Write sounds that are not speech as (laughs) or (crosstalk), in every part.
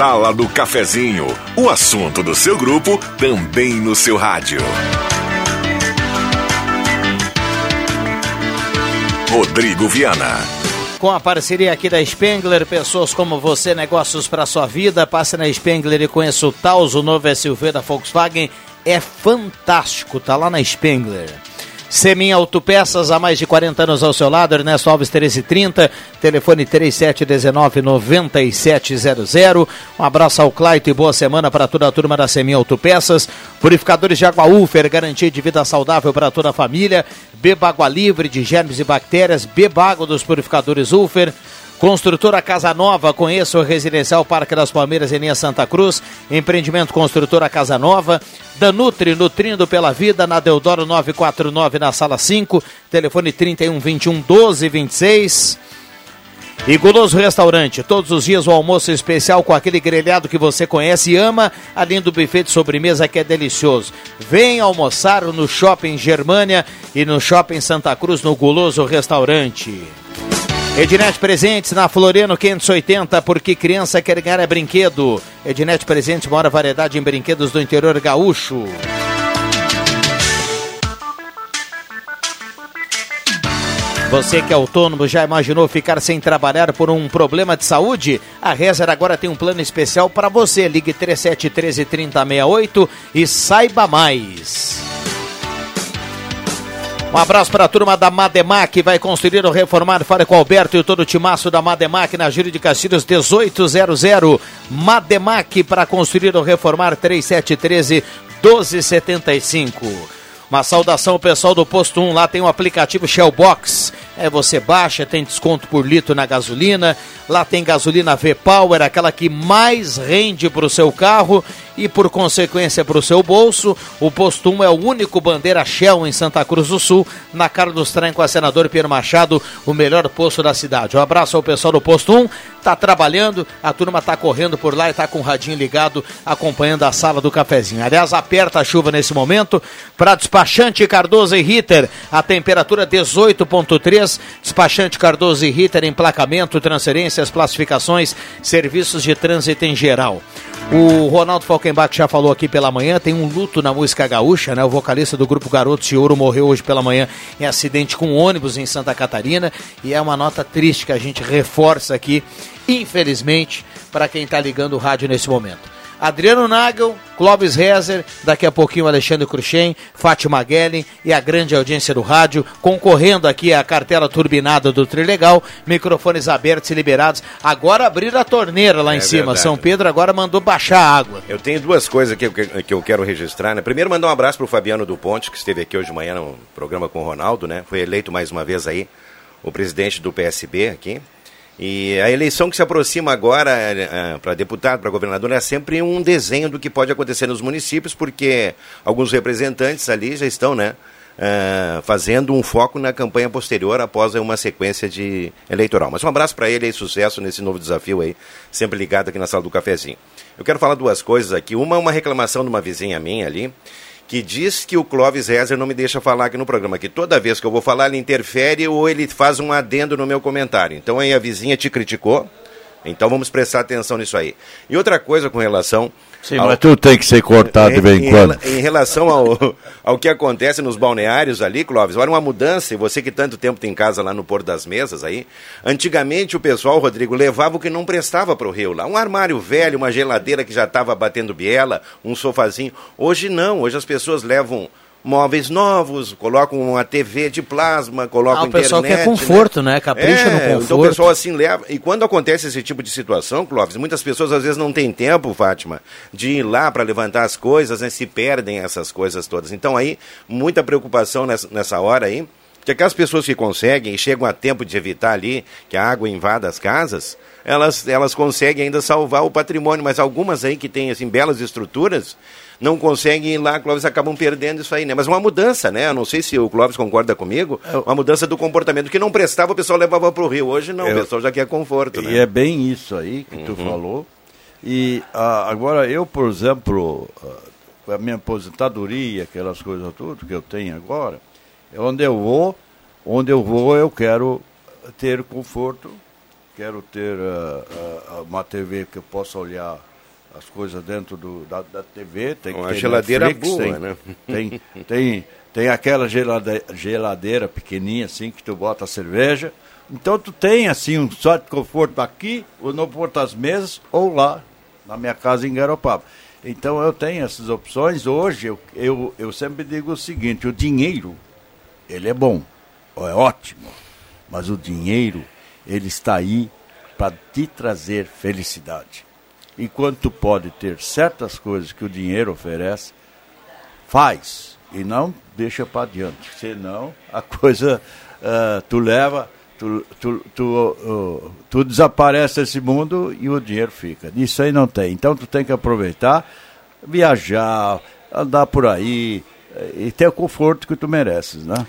Sala do Cafezinho, o assunto do seu grupo também no seu rádio. Rodrigo Viana. Com a parceria aqui da Spengler, pessoas como você, negócios para sua vida, passe na Spengler e conheça o Taos, o novo SUV da Volkswagen, é fantástico, tá lá na Spengler. Semin Autopeças, há mais de 40 anos ao seu lado, Ernesto Alves 1330, telefone 3719-9700. Um abraço ao Claito e boa semana para toda a turma da Semin Autopeças. Purificadores de água Ufer, garantia de vida saudável para toda a família. Beba água livre de germes e bactérias, beba água dos purificadores Ufer. Construtora Casa Nova, conheça o Residencial Parque das Palmeiras em linha Santa Cruz. Empreendimento Construtora Casa Nova. Danutri, nutrindo pela vida, na Deodoro 949, na sala 5. Telefone 31 21 12 26. E Guloso Restaurante, todos os dias o almoço especial com aquele grelhado que você conhece e ama, além do buffet de sobremesa que é delicioso. Vem almoçar no Shopping Germânia e no Shopping Santa Cruz, no Guloso Restaurante. Ednet Presentes na Floriano 580, porque criança quer ganhar é brinquedo. Ednet Presentes, maior variedade em brinquedos do interior gaúcho. Você que é autônomo já imaginou ficar sem trabalhar por um problema de saúde? A Rezer agora tem um plano especial para você. Ligue 3713 3068 e saiba mais. Um abraço para a turma da Mademac, vai construir ou reformar. Fale com Alberto e todo o timaço da Mademac na Júlio de Castilhos 1800. Mademac para construir ou reformar 3713 1275. Uma saudação ao pessoal do Posto 1, lá tem o aplicativo Shellbox. É, você baixa, tem desconto por litro na gasolina. Lá tem gasolina V-Power, aquela que mais rende para o seu carro e por consequência para o seu bolso. O Posto 1 é o único bandeira Shell em Santa Cruz do Sul, na trem com a senador Pedro Machado, o melhor posto da cidade. Um abraço ao pessoal do Posto 1, tá trabalhando, a turma tá correndo por lá e tá com o radinho ligado, acompanhando a sala do cafezinho. Aliás, aperta a chuva nesse momento, para despachante Cardoso e Ritter, a temperatura 18.3, despachante Cardoso e Ritter, emplacamento, transferências, classificações, serviços de trânsito em geral. O Ronaldo Falkenbach já falou aqui pela manhã, tem um luto na música gaúcha, né? O vocalista do grupo Garotos de Ouro morreu hoje pela manhã em acidente com um ônibus em Santa Catarina e é uma nota triste que a gente reforça aqui, infelizmente, para quem está ligando o rádio nesse momento. Adriano Nagel, Clóvis Rezer, daqui a pouquinho Alexandre Cruxem, Fátima Guellen e a grande audiência do rádio, concorrendo aqui à cartela turbinada do Trilegal, microfones abertos e liberados. Agora abrir a torneira lá é em cima. Verdade. São Pedro agora mandou baixar a água. Eu tenho duas coisas que, que, que eu quero registrar. Né? Primeiro, mandar um abraço para o Fabiano do Ponte, que esteve aqui hoje de manhã no programa com o Ronaldo, né? Foi eleito mais uma vez aí o presidente do PSB aqui. E a eleição que se aproxima agora é, para deputado, para governador, é sempre um desenho do que pode acontecer nos municípios, porque alguns representantes ali já estão, né? Uh, fazendo um foco na campanha posterior após uma sequência de eleitoral. Mas um abraço para ele e sucesso nesse novo desafio aí, sempre ligado aqui na sala do cafezinho. Eu quero falar duas coisas aqui. Uma é uma reclamação de uma vizinha minha ali, que diz que o Clóvis Rezer não me deixa falar aqui no programa, que toda vez que eu vou falar ele interfere ou ele faz um adendo no meu comentário. Então aí a vizinha te criticou, então vamos prestar atenção nisso aí. E outra coisa com relação Sim, ao... mas tudo tem que ser cortado de vez em quando. Em relação ao, (laughs) ao que acontece nos balneários ali, Clóvis, olha uma mudança, e você que tanto tempo tem casa lá no Porto das Mesas aí, antigamente o pessoal, Rodrigo, levava o que não prestava para o rio lá, um armário velho, uma geladeira que já estava batendo biela, um sofazinho. Hoje não, hoje as pessoas levam móveis novos, colocam uma TV de plasma, colocam ah, o internet. Pessoal quer conforto, né? né? Capricha é, no conforto. Então o pessoal assim leva. E quando acontece esse tipo de situação, Clóvis, muitas pessoas às vezes não têm tempo, Fátima, de ir lá para levantar as coisas, né? Se perdem essas coisas todas. Então aí, muita preocupação nessa, nessa hora aí. Que aquelas pessoas que conseguem e chegam a tempo de evitar ali que a água invada as casas, elas, elas conseguem ainda salvar o patrimônio, mas algumas aí que têm assim, belas estruturas, não conseguem ir lá, Clóvis, acabam perdendo isso aí, né? Mas uma mudança, né? Eu não sei se o Clóvis concorda comigo, é, uma mudança do comportamento que não prestava, o pessoal levava para o Rio. Hoje não, eu, o pessoal já quer conforto, né? E é bem isso aí que uhum. tu falou. E ah, agora eu, por exemplo, ah, a minha aposentadoria, aquelas coisas tudo que eu tenho agora, é onde eu vou, onde eu vou eu quero ter conforto, quero ter uh, uh, uma TV que eu possa olhar as coisas dentro do, da, da TV, tem Uma geladeira Netflix, boa, tem, né? Tem, tem, tem aquela geladeira, geladeira pequenininha assim que tu bota a cerveja. Então tu tem assim um só de conforto aqui, ou no Porto das Mesas, ou lá, na minha casa em Garopaba. Então eu tenho essas opções. Hoje eu, eu, eu sempre digo o seguinte, o dinheiro, ele é bom, é ótimo, mas o dinheiro, ele está aí para te trazer felicidade. Enquanto pode ter certas coisas que o dinheiro oferece, faz e não deixa para adiante. Senão a coisa uh, tu leva, tu, tu, tu, uh, tu desaparece desse mundo e o dinheiro fica. Isso aí não tem. Então tu tem que aproveitar, viajar, andar por aí eh, e ter o conforto que tu mereces, né?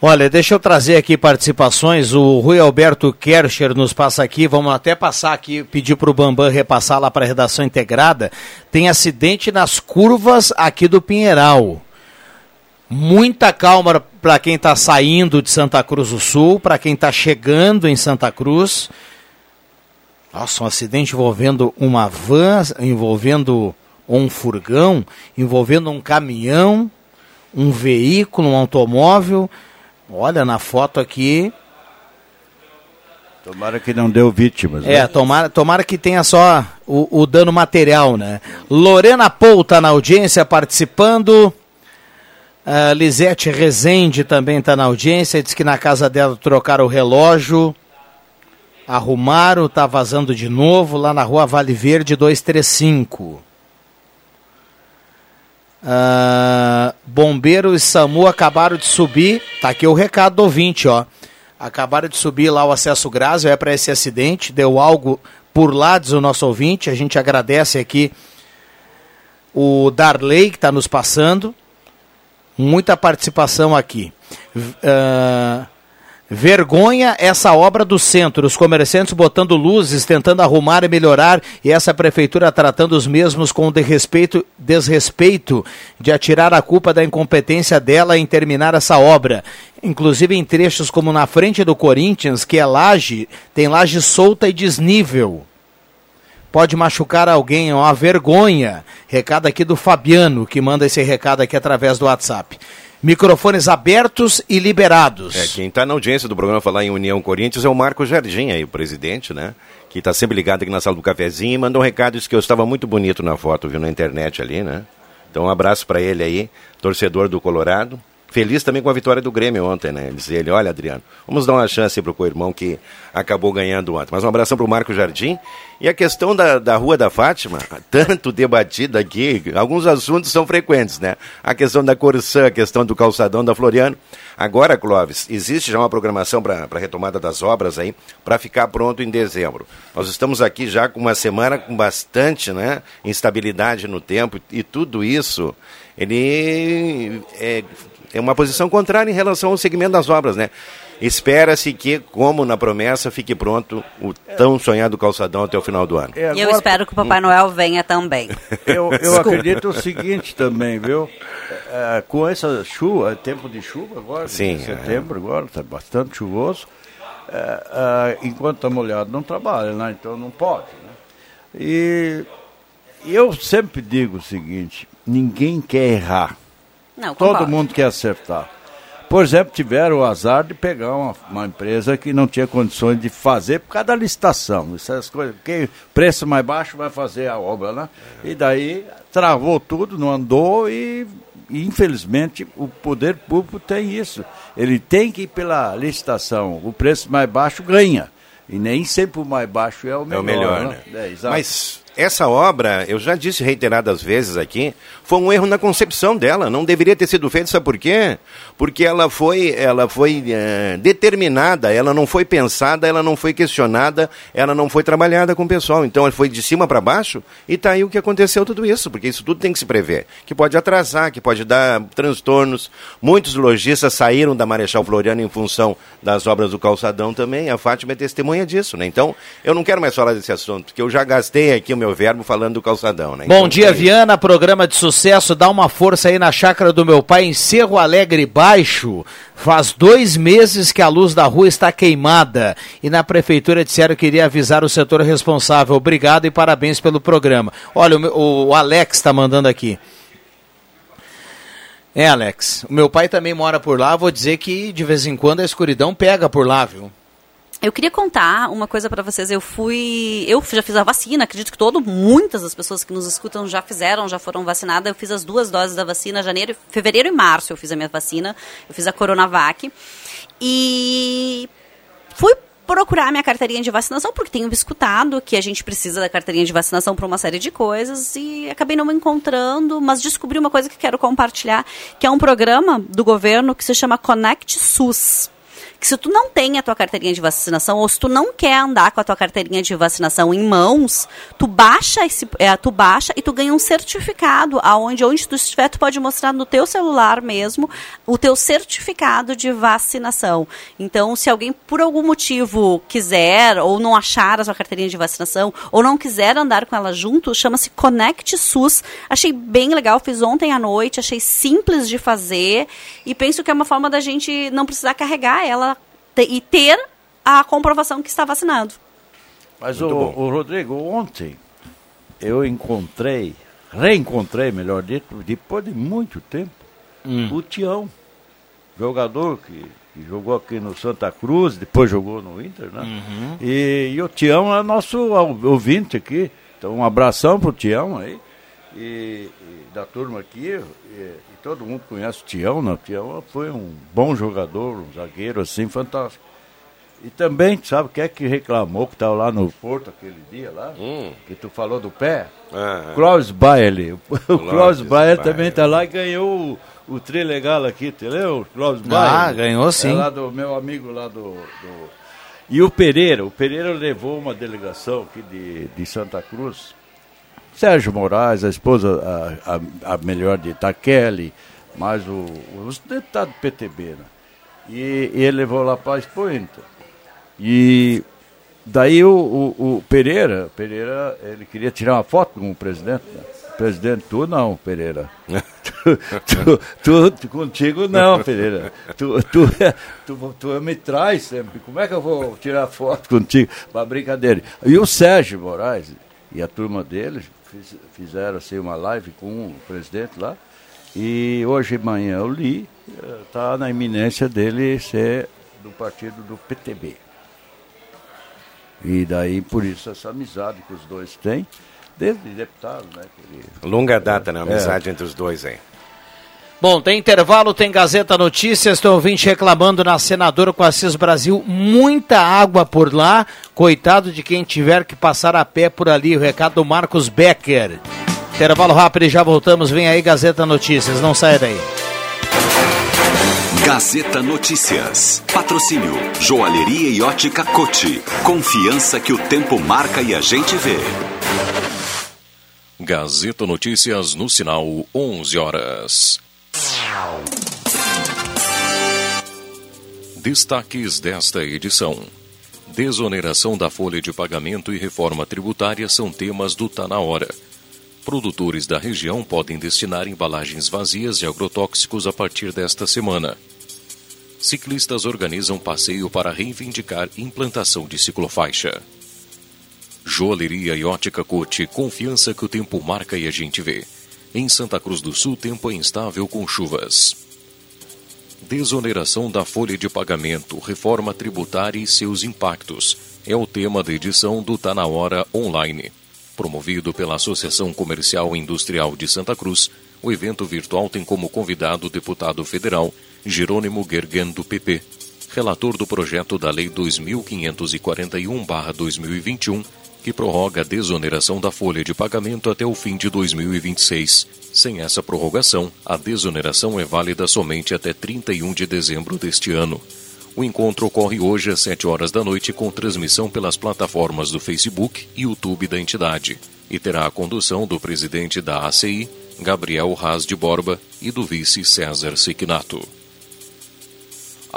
Olha, deixa eu trazer aqui participações. O Rui Alberto Kercher nos passa aqui. Vamos até passar aqui, pedir para o Bambam repassar lá para a redação integrada. Tem acidente nas curvas aqui do Pinheiral. Muita calma para quem está saindo de Santa Cruz do Sul, para quem está chegando em Santa Cruz. Nossa, um acidente envolvendo uma van, envolvendo um furgão, envolvendo um caminhão, um veículo, um automóvel. Olha, na foto aqui. Tomara que não deu vítimas. É, né? tomara, tomara que tenha só o, o dano material, né? Lorena Pou tá na audiência participando. Uh, Lisete Rezende também está na audiência. Diz que na casa dela trocaram o relógio. Arrumaram, tá vazando de novo lá na rua Vale Verde 235. Uh, Bombeiro e SAMU acabaram de subir. Tá aqui o recado do ouvinte, ó. Acabaram de subir lá o acesso Grásio, é para esse acidente. Deu algo por lá, diz o nosso ouvinte. A gente agradece aqui o Darley que está nos passando. Muita participação aqui. Uh, Vergonha essa obra do centro, os comerciantes botando luzes, tentando arrumar e melhorar, e essa prefeitura tratando os mesmos com desrespeito, desrespeito de atirar a culpa da incompetência dela em terminar essa obra. Inclusive em trechos como na frente do Corinthians, que é laje, tem laje solta e desnível. Pode machucar alguém, é uma vergonha. Recado aqui do Fabiano, que manda esse recado aqui através do WhatsApp. Microfones abertos e liberados. É, quem está na audiência do programa Falar em União Corinthians é o Marco Jardim, aí, o presidente, né? Que está sempre ligado aqui na sala do cafezinho e mandou um recado, disse que eu estava muito bonito na foto, viu, na internet ali, né? Então um abraço para ele aí, torcedor do Colorado. Feliz também com a vitória do Grêmio ontem, né? Diz ele, olha, Adriano, vamos dar uma chance para o co-irmão que acabou ganhando ontem. Mas um abração para o Marco Jardim. E a questão da, da Rua da Fátima, (laughs) tanto debatida aqui, alguns assuntos são frequentes, né? A questão da Corsã, a questão do calçadão da Floriano. Agora, Clóvis, existe já uma programação para a retomada das obras aí, para ficar pronto em dezembro. Nós estamos aqui já com uma semana com bastante né, instabilidade no tempo e tudo isso, ele é, é uma posição contrária em relação ao segmento das obras, né? Espera-se que, como na promessa, fique pronto o tão sonhado calçadão até o final do ano. E agora... eu espero que o Papai Noel venha também. (laughs) Eu, eu acredito o seguinte também, viu? É, com essa chuva, tempo de chuva agora, Sim, setembro é. agora, está bastante chuvoso. É, é, enquanto está molhado não trabalha, né? então não pode. Né? E eu sempre digo o seguinte, ninguém quer errar. Não, Todo mundo quer acertar. Por exemplo, tiveram o azar de pegar uma, uma, empresa que não tinha condições de fazer por causa da licitação. Essas coisas, quem preço mais baixo vai fazer a obra, né? E daí travou tudo, não andou e, e infelizmente o poder público tem isso. Ele tem que ir pela licitação. O preço mais baixo ganha. E nem sempre o mais baixo é o melhor. É o melhor, né? né? É, Mas essa obra, eu já disse reiteradas vezes aqui, foi um erro na concepção dela. Não deveria ter sido feito, sabe por quê? Porque ela foi, ela foi é, determinada, ela não foi pensada, ela não foi questionada, ela não foi trabalhada com o pessoal. Então ela foi de cima para baixo e está aí o que aconteceu tudo isso, porque isso tudo tem que se prever. Que pode atrasar, que pode dar transtornos. Muitos lojistas saíram da Marechal Floriano em função das obras do calçadão também. A Fátima é testemunha disso, né? Então, eu não quero mais falar desse assunto, porque eu já gastei aqui o meu meu verbo falando do calçadão, né? Bom Então, dia, é Viana. Programa de sucesso. Dá uma força aí na chácara do meu pai em Cerro Alegre Baixo. Faz dois meses que a luz da rua está queimada. E na prefeitura disseram que iria avisar o setor responsável. Obrigado e parabéns pelo programa. Olha, o, o Alex está mandando aqui. É, Alex. O meu pai também mora por lá. Vou dizer que de vez em quando a escuridão pega por lá, viu? Eu queria contar uma coisa pra vocês. Eu fui, eu já fiz a vacina. Acredito que todo, muitas das pessoas que nos escutam já fizeram, já foram vacinadas. Eu fiz as duas doses da vacina, janeiro, fevereiro e março. Eu fiz a minha vacina. Eu fiz a Coronavac e fui procurar minha carteirinha de vacinação porque tenho escutado que a gente precisa da carteirinha de vacinação para uma série de coisas e acabei não me encontrando, mas descobri uma coisa que quero compartilhar, que é um programa do governo que se chama Connect SUS que se tu não tem a tua carteirinha de vacinação ou se tu não quer andar com a tua carteirinha de vacinação em mãos, tu baixa esse, é, tu baixa e tu ganha um certificado aonde onde tu estiver tu pode mostrar no teu celular mesmo o teu certificado de vacinação. Então, se alguém por algum motivo quiser ou não achar a sua carteirinha de vacinação ou não quiser andar com ela junto, chama-se Connect SUS. Achei bem legal, fiz ontem à noite, achei simples de fazer e penso que é uma forma da gente não precisar carregar ela e ter a comprovação que está vacinado. Mas o, o Rodrigo, ontem eu encontrei, reencontrei, melhor dito, depois de muito tempo, o Tião, jogador que, que jogou aqui no Santa Cruz, depois jogou no Inter, né? E, e o Tião é nosso ou- ouvinte aqui. Então um abração pro Tião aí. E, e da turma aqui, e todo mundo conhece o Tião, né? O Tião foi um bom jogador, um zagueiro assim, fantástico. E também, sabe, quem é que reclamou que estava lá no Porto aquele dia lá? Hum. Que tu falou do pé? Ah, Klaus Bailey. O Klaus Bailey. (laughs) também está lá e ganhou o, o tri legal aqui, entendeu? O Klaus Ah, Bailey. ganhou sim. É lá do meu amigo lá do, do- E o Pereira. O Pereira levou uma delegação aqui de, de Santa Cruz. Sérgio Moraes, a esposa, a, a, a melhor de Itaquele, mais o, os deputados do PTB, né? E, e ele levou lá para a Expoenta. E daí o, o, o Pereira, Pereira, ele queria tirar uma foto com o presidente. né? Presidente, tu não, Pereira. (laughs) tu, tu, tu- tu- contigo não, Pereira. Tu, tu, tu, tu me traz sempre. Como é que eu vou tirar foto contigo? Uma brincadeira. E o Sérgio Moraes e a turma dele fiz- fizeram assim, uma live com o presidente lá. E hoje de manhã eu li, está na iminência dele ser do partido do PTB. E daí, por isso, essa amizade que os dois têm, desde deputado, né? ele- longa data, né? A É. amizade entre os dois aí. Bom, tem intervalo, tem Gazeta Notícias, tem ouvinte reclamando na senadora com Assis Brasil, muita água por lá, coitado de quem tiver que passar a pé por ali, o recado do Marcos Becker. Intervalo rápido e já voltamos, vem aí Gazeta Notícias, não saia daí. Gazeta Notícias. Patrocínio Joalheria e Ótica Cote. Confiança que o tempo marca e a gente vê. Gazeta Notícias no sinal 11 horas. Destaques desta edição. Desoneração da folha de pagamento e reforma tributária são temas do Tá na Hora. Produtores da região podem destinar embalagens vazias de agrotóxicos a partir desta semana. Ciclistas organizam passeio para reivindicar implantação de ciclofaixa. Joalheria e ótica Cote, confiança que o tempo marca e a gente vê. Em Santa Cruz do Sul, tempo é instável com chuvas. Desoneração da folha de pagamento, reforma tributária e seus impactos. É o tema da edição do Tá na Hora Online. Promovido pela Associação Comercial e Industrial de Santa Cruz, o evento virtual tem como convidado o deputado federal Jerônimo Gergen, do PP, relator do projeto da Lei 2541-2021, que prorroga a desoneração da folha de pagamento até o fim de 2026. Sem essa prorrogação, a desoneração é válida somente até 31 de dezembro deste ano. O encontro ocorre hoje às 7 horas da noite com transmissão pelas plataformas do Facebook e YouTube da entidade e terá a condução do presidente da ACI, Gabriel Raz de Borba, e do vice César Siquinato.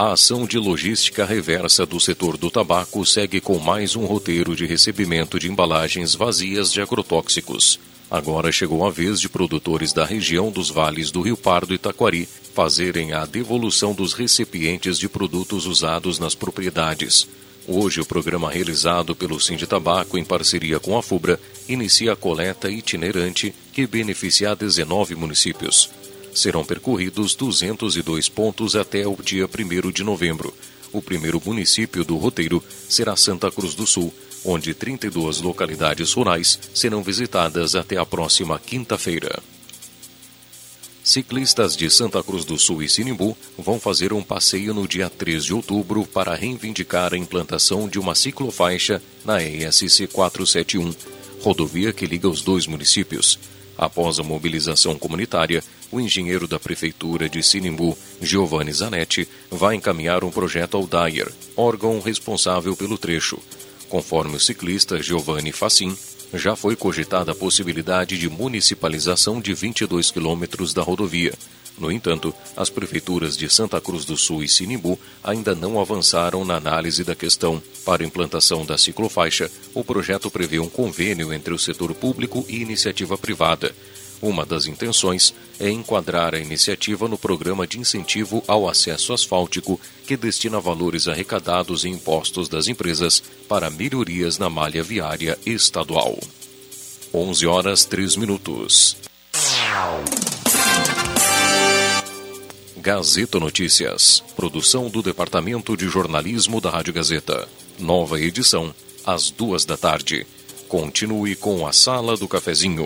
A ação de logística reversa do setor do tabaco segue com mais um roteiro de recebimento de embalagens vazias de agrotóxicos. Agora chegou a vez de produtores da região dos vales do Rio Pardo e Taquari fazerem a devolução dos recipientes de produtos usados nas propriedades. Hoje, o programa realizado pelo Sind Tabaco em parceria com a FUBRA inicia a coleta itinerante que beneficia 19 municípios. Serão percorridos 202 pontos até o dia 1 de novembro. O primeiro município do roteiro será Santa Cruz do Sul, onde 32 localidades rurais serão visitadas até a próxima quinta-feira. Ciclistas de Santa Cruz do Sul e Sinimbu vão fazer um passeio no dia 3 de outubro para reivindicar a implantação de uma ciclofaixa na ESC 471, rodovia que liga os dois municípios. Após a mobilização comunitária, o engenheiro da Prefeitura de Sinimbu, Giovanni Zanetti, vai encaminhar um projeto ao DAIR, órgão responsável pelo trecho. Conforme o ciclista Giovanni Facin, já foi cogitada a possibilidade de municipalização de 22 quilômetros da rodovia. No entanto, as prefeituras de Santa Cruz do Sul e Sinimbu ainda não avançaram na análise da questão. Para implantação da ciclofaixa, o projeto prevê um convênio entre o setor público e iniciativa privada. Uma das intenções é enquadrar a iniciativa no programa de incentivo ao acesso asfáltico, que destina valores arrecadados em impostos das empresas para melhorias na malha viária estadual. 11 horas 3 minutos. Gazeta Notícias. Produção do Departamento de Jornalismo da Rádio Gazeta. Nova edição, às duas da tarde. Continue com a Sala do Cafezinho.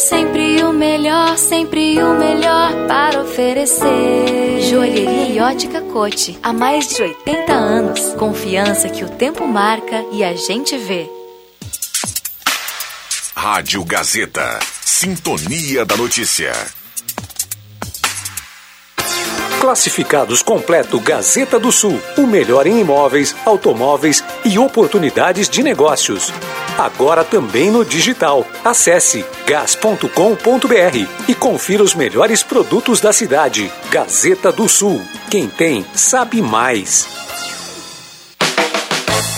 Sempre o melhor, sempre o melhor para oferecer. Joalheria e ótica cote. Há mais de 80 anos. Confiança que o tempo marca e a gente vê. Rádio Gazeta. Sintonia da Notícia. Classificados completo Gazeta do Sul. O melhor em imóveis, automóveis e oportunidades de negócios. Agora também no digital. Acesse gas.com.br e confira os melhores produtos da cidade. Gazeta do Sul. Quem tem, sabe mais.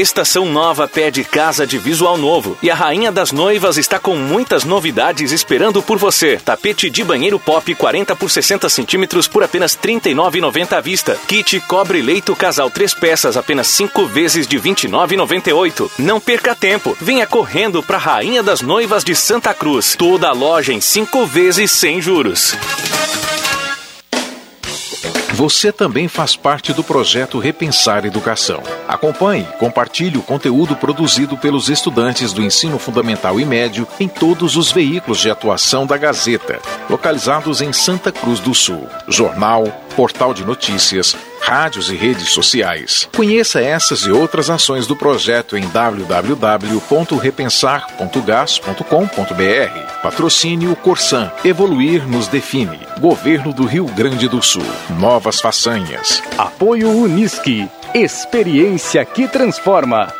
Estação Nova pede casa de visual novo e a Rainha das Noivas está com muitas novidades esperando por você. Tapete de banheiro pop 40 por 60 centímetros por apenas R$ 39,90 à vista. Kit cobre leito casal três peças apenas 5 vezes de R$ 29,98. Não perca tempo, venha correndo para Rainha das Noivas de Santa Cruz. Toda a loja em 5 vezes sem juros. Você também faz parte do projeto Repensar Educação. Acompanhe e compartilhe o conteúdo produzido pelos estudantes do ensino fundamental e médio em todos os veículos de atuação da Gazeta, localizados em Santa Cruz do Sul. Jornal, portal de notícias, rádios e redes sociais. Conheça essas e outras ações do projeto em www.repensar.gas.com.br. Patrocínio Corsan. Evoluir nos define. Governo do Rio Grande do Sul. Novas façanhas. Apoio Unisque. Experiência que transforma.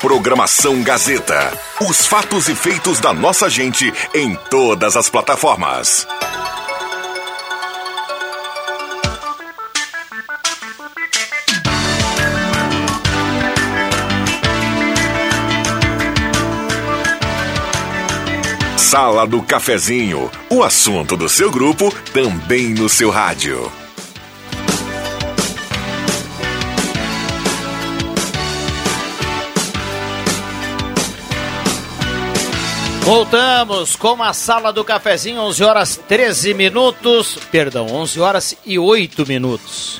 Programação Gazeta. Os fatos e feitos da nossa gente em todas as plataformas. Sala do Cafezinho. O assunto do seu grupo também no seu rádio. Voltamos com a sala do cafezinho, 11 horas 13 minutos. Perdão, 11 horas e 8 minutos.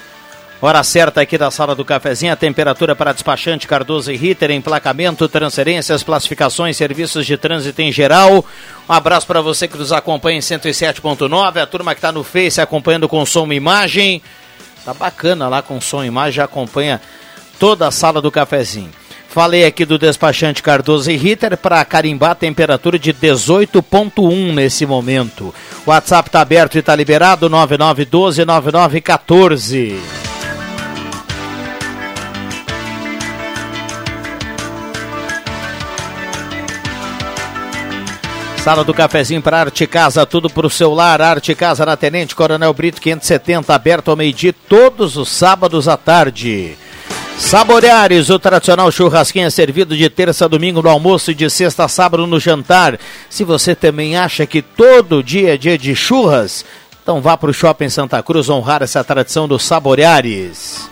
Hora certa aqui da sala do cafezinho, a temperatura para despachante Cardoso e Ritter, emplacamento, transferências, classificações, serviços de trânsito em geral. Um abraço para você que nos acompanha em 107.9, a turma que está no Face acompanhando com som e imagem. Tá bacana lá com som e imagem, já acompanha toda a sala do cafezinho. Falei aqui do despachante Cardoso e Ritter para carimbar temperatura de 18.1 nesse momento. O WhatsApp está aberto e está liberado 9912 9914. Sala do cafezinho para Arte Casa, tudo para o seu lar. Arte Casa na Tenente Coronel Brito 570, aberto ao meio-dia todos os sábados à tarde. Saboreares, o tradicional churrasquinho é servido de terça a domingo no almoço e de sexta a sábado no jantar. Se você também acha que todo dia é dia de churras, então vá para o Shopping Santa Cruz honrar essa tradição dos Saboreares.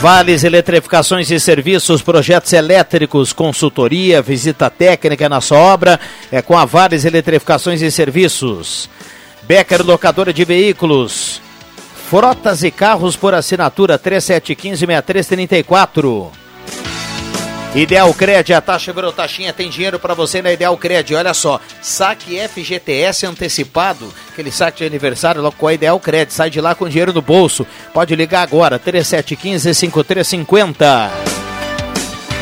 Vales Eletrificações e Serviços, projetos elétricos, consultoria, visita técnica na sua obra, é com a Vales Eletrificações e Serviços. Becker Locadora de Veículos, Frotas e carros por assinatura 3715-6334. Ideal Cred, a taxa virou taxinha, tem dinheiro para você na Ideal Cred. Olha só, saque FGTS antecipado, aquele saque de aniversário logo com a Ideal Cred. Sai de lá com dinheiro no bolso. Pode ligar agora, 3715-5350.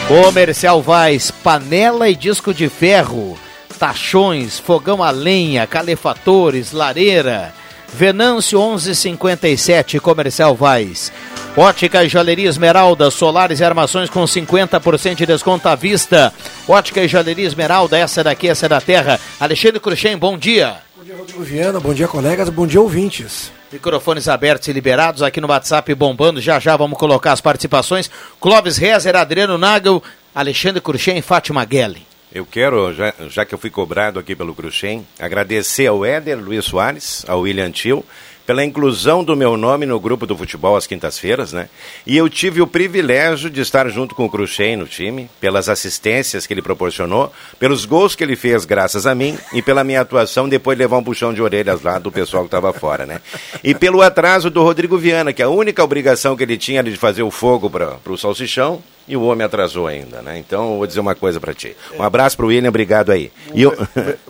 Comercial Vaz, panela e disco de ferro, tachões, fogão a lenha, calefatores, lareira Venâncio 1157, Comercial Vaz. Ótica e Joalheria Esmeralda, solares e armações com 50% de desconto à vista. Ótica e Joalheria Esmeralda, essa daqui, essa é da terra. Alexandre Cruxem, bom dia. Bom dia, Rodrigo Viana, bom dia, colegas, bom dia, ouvintes. Microfones abertos e liberados aqui no WhatsApp bombando. Já já vamos colocar as participações. Clóvis Rezer, Adriano Nagel, Alexandre Cruxem e Fátima Guelli. Eu quero, já, já que eu fui cobrado aqui pelo Cruxem, agradecer ao Éder Luiz Soares, ao William Tio, pela inclusão do meu nome no grupo do futebol às quintas-feiras, né? E eu tive o privilégio de estar junto com o Cruxem no time, pelas assistências que ele proporcionou, pelos gols que ele fez graças a mim e pela minha atuação depois de levar um puxão de orelhas lá do pessoal que estava fora, né? E pelo atraso do Rodrigo Viana, que a única obrigação que ele tinha era de fazer o fogo para o salsichão, e o homem atrasou ainda, né? Então, vou dizer uma coisa para ti. Um abraço para o William, obrigado aí. Eu...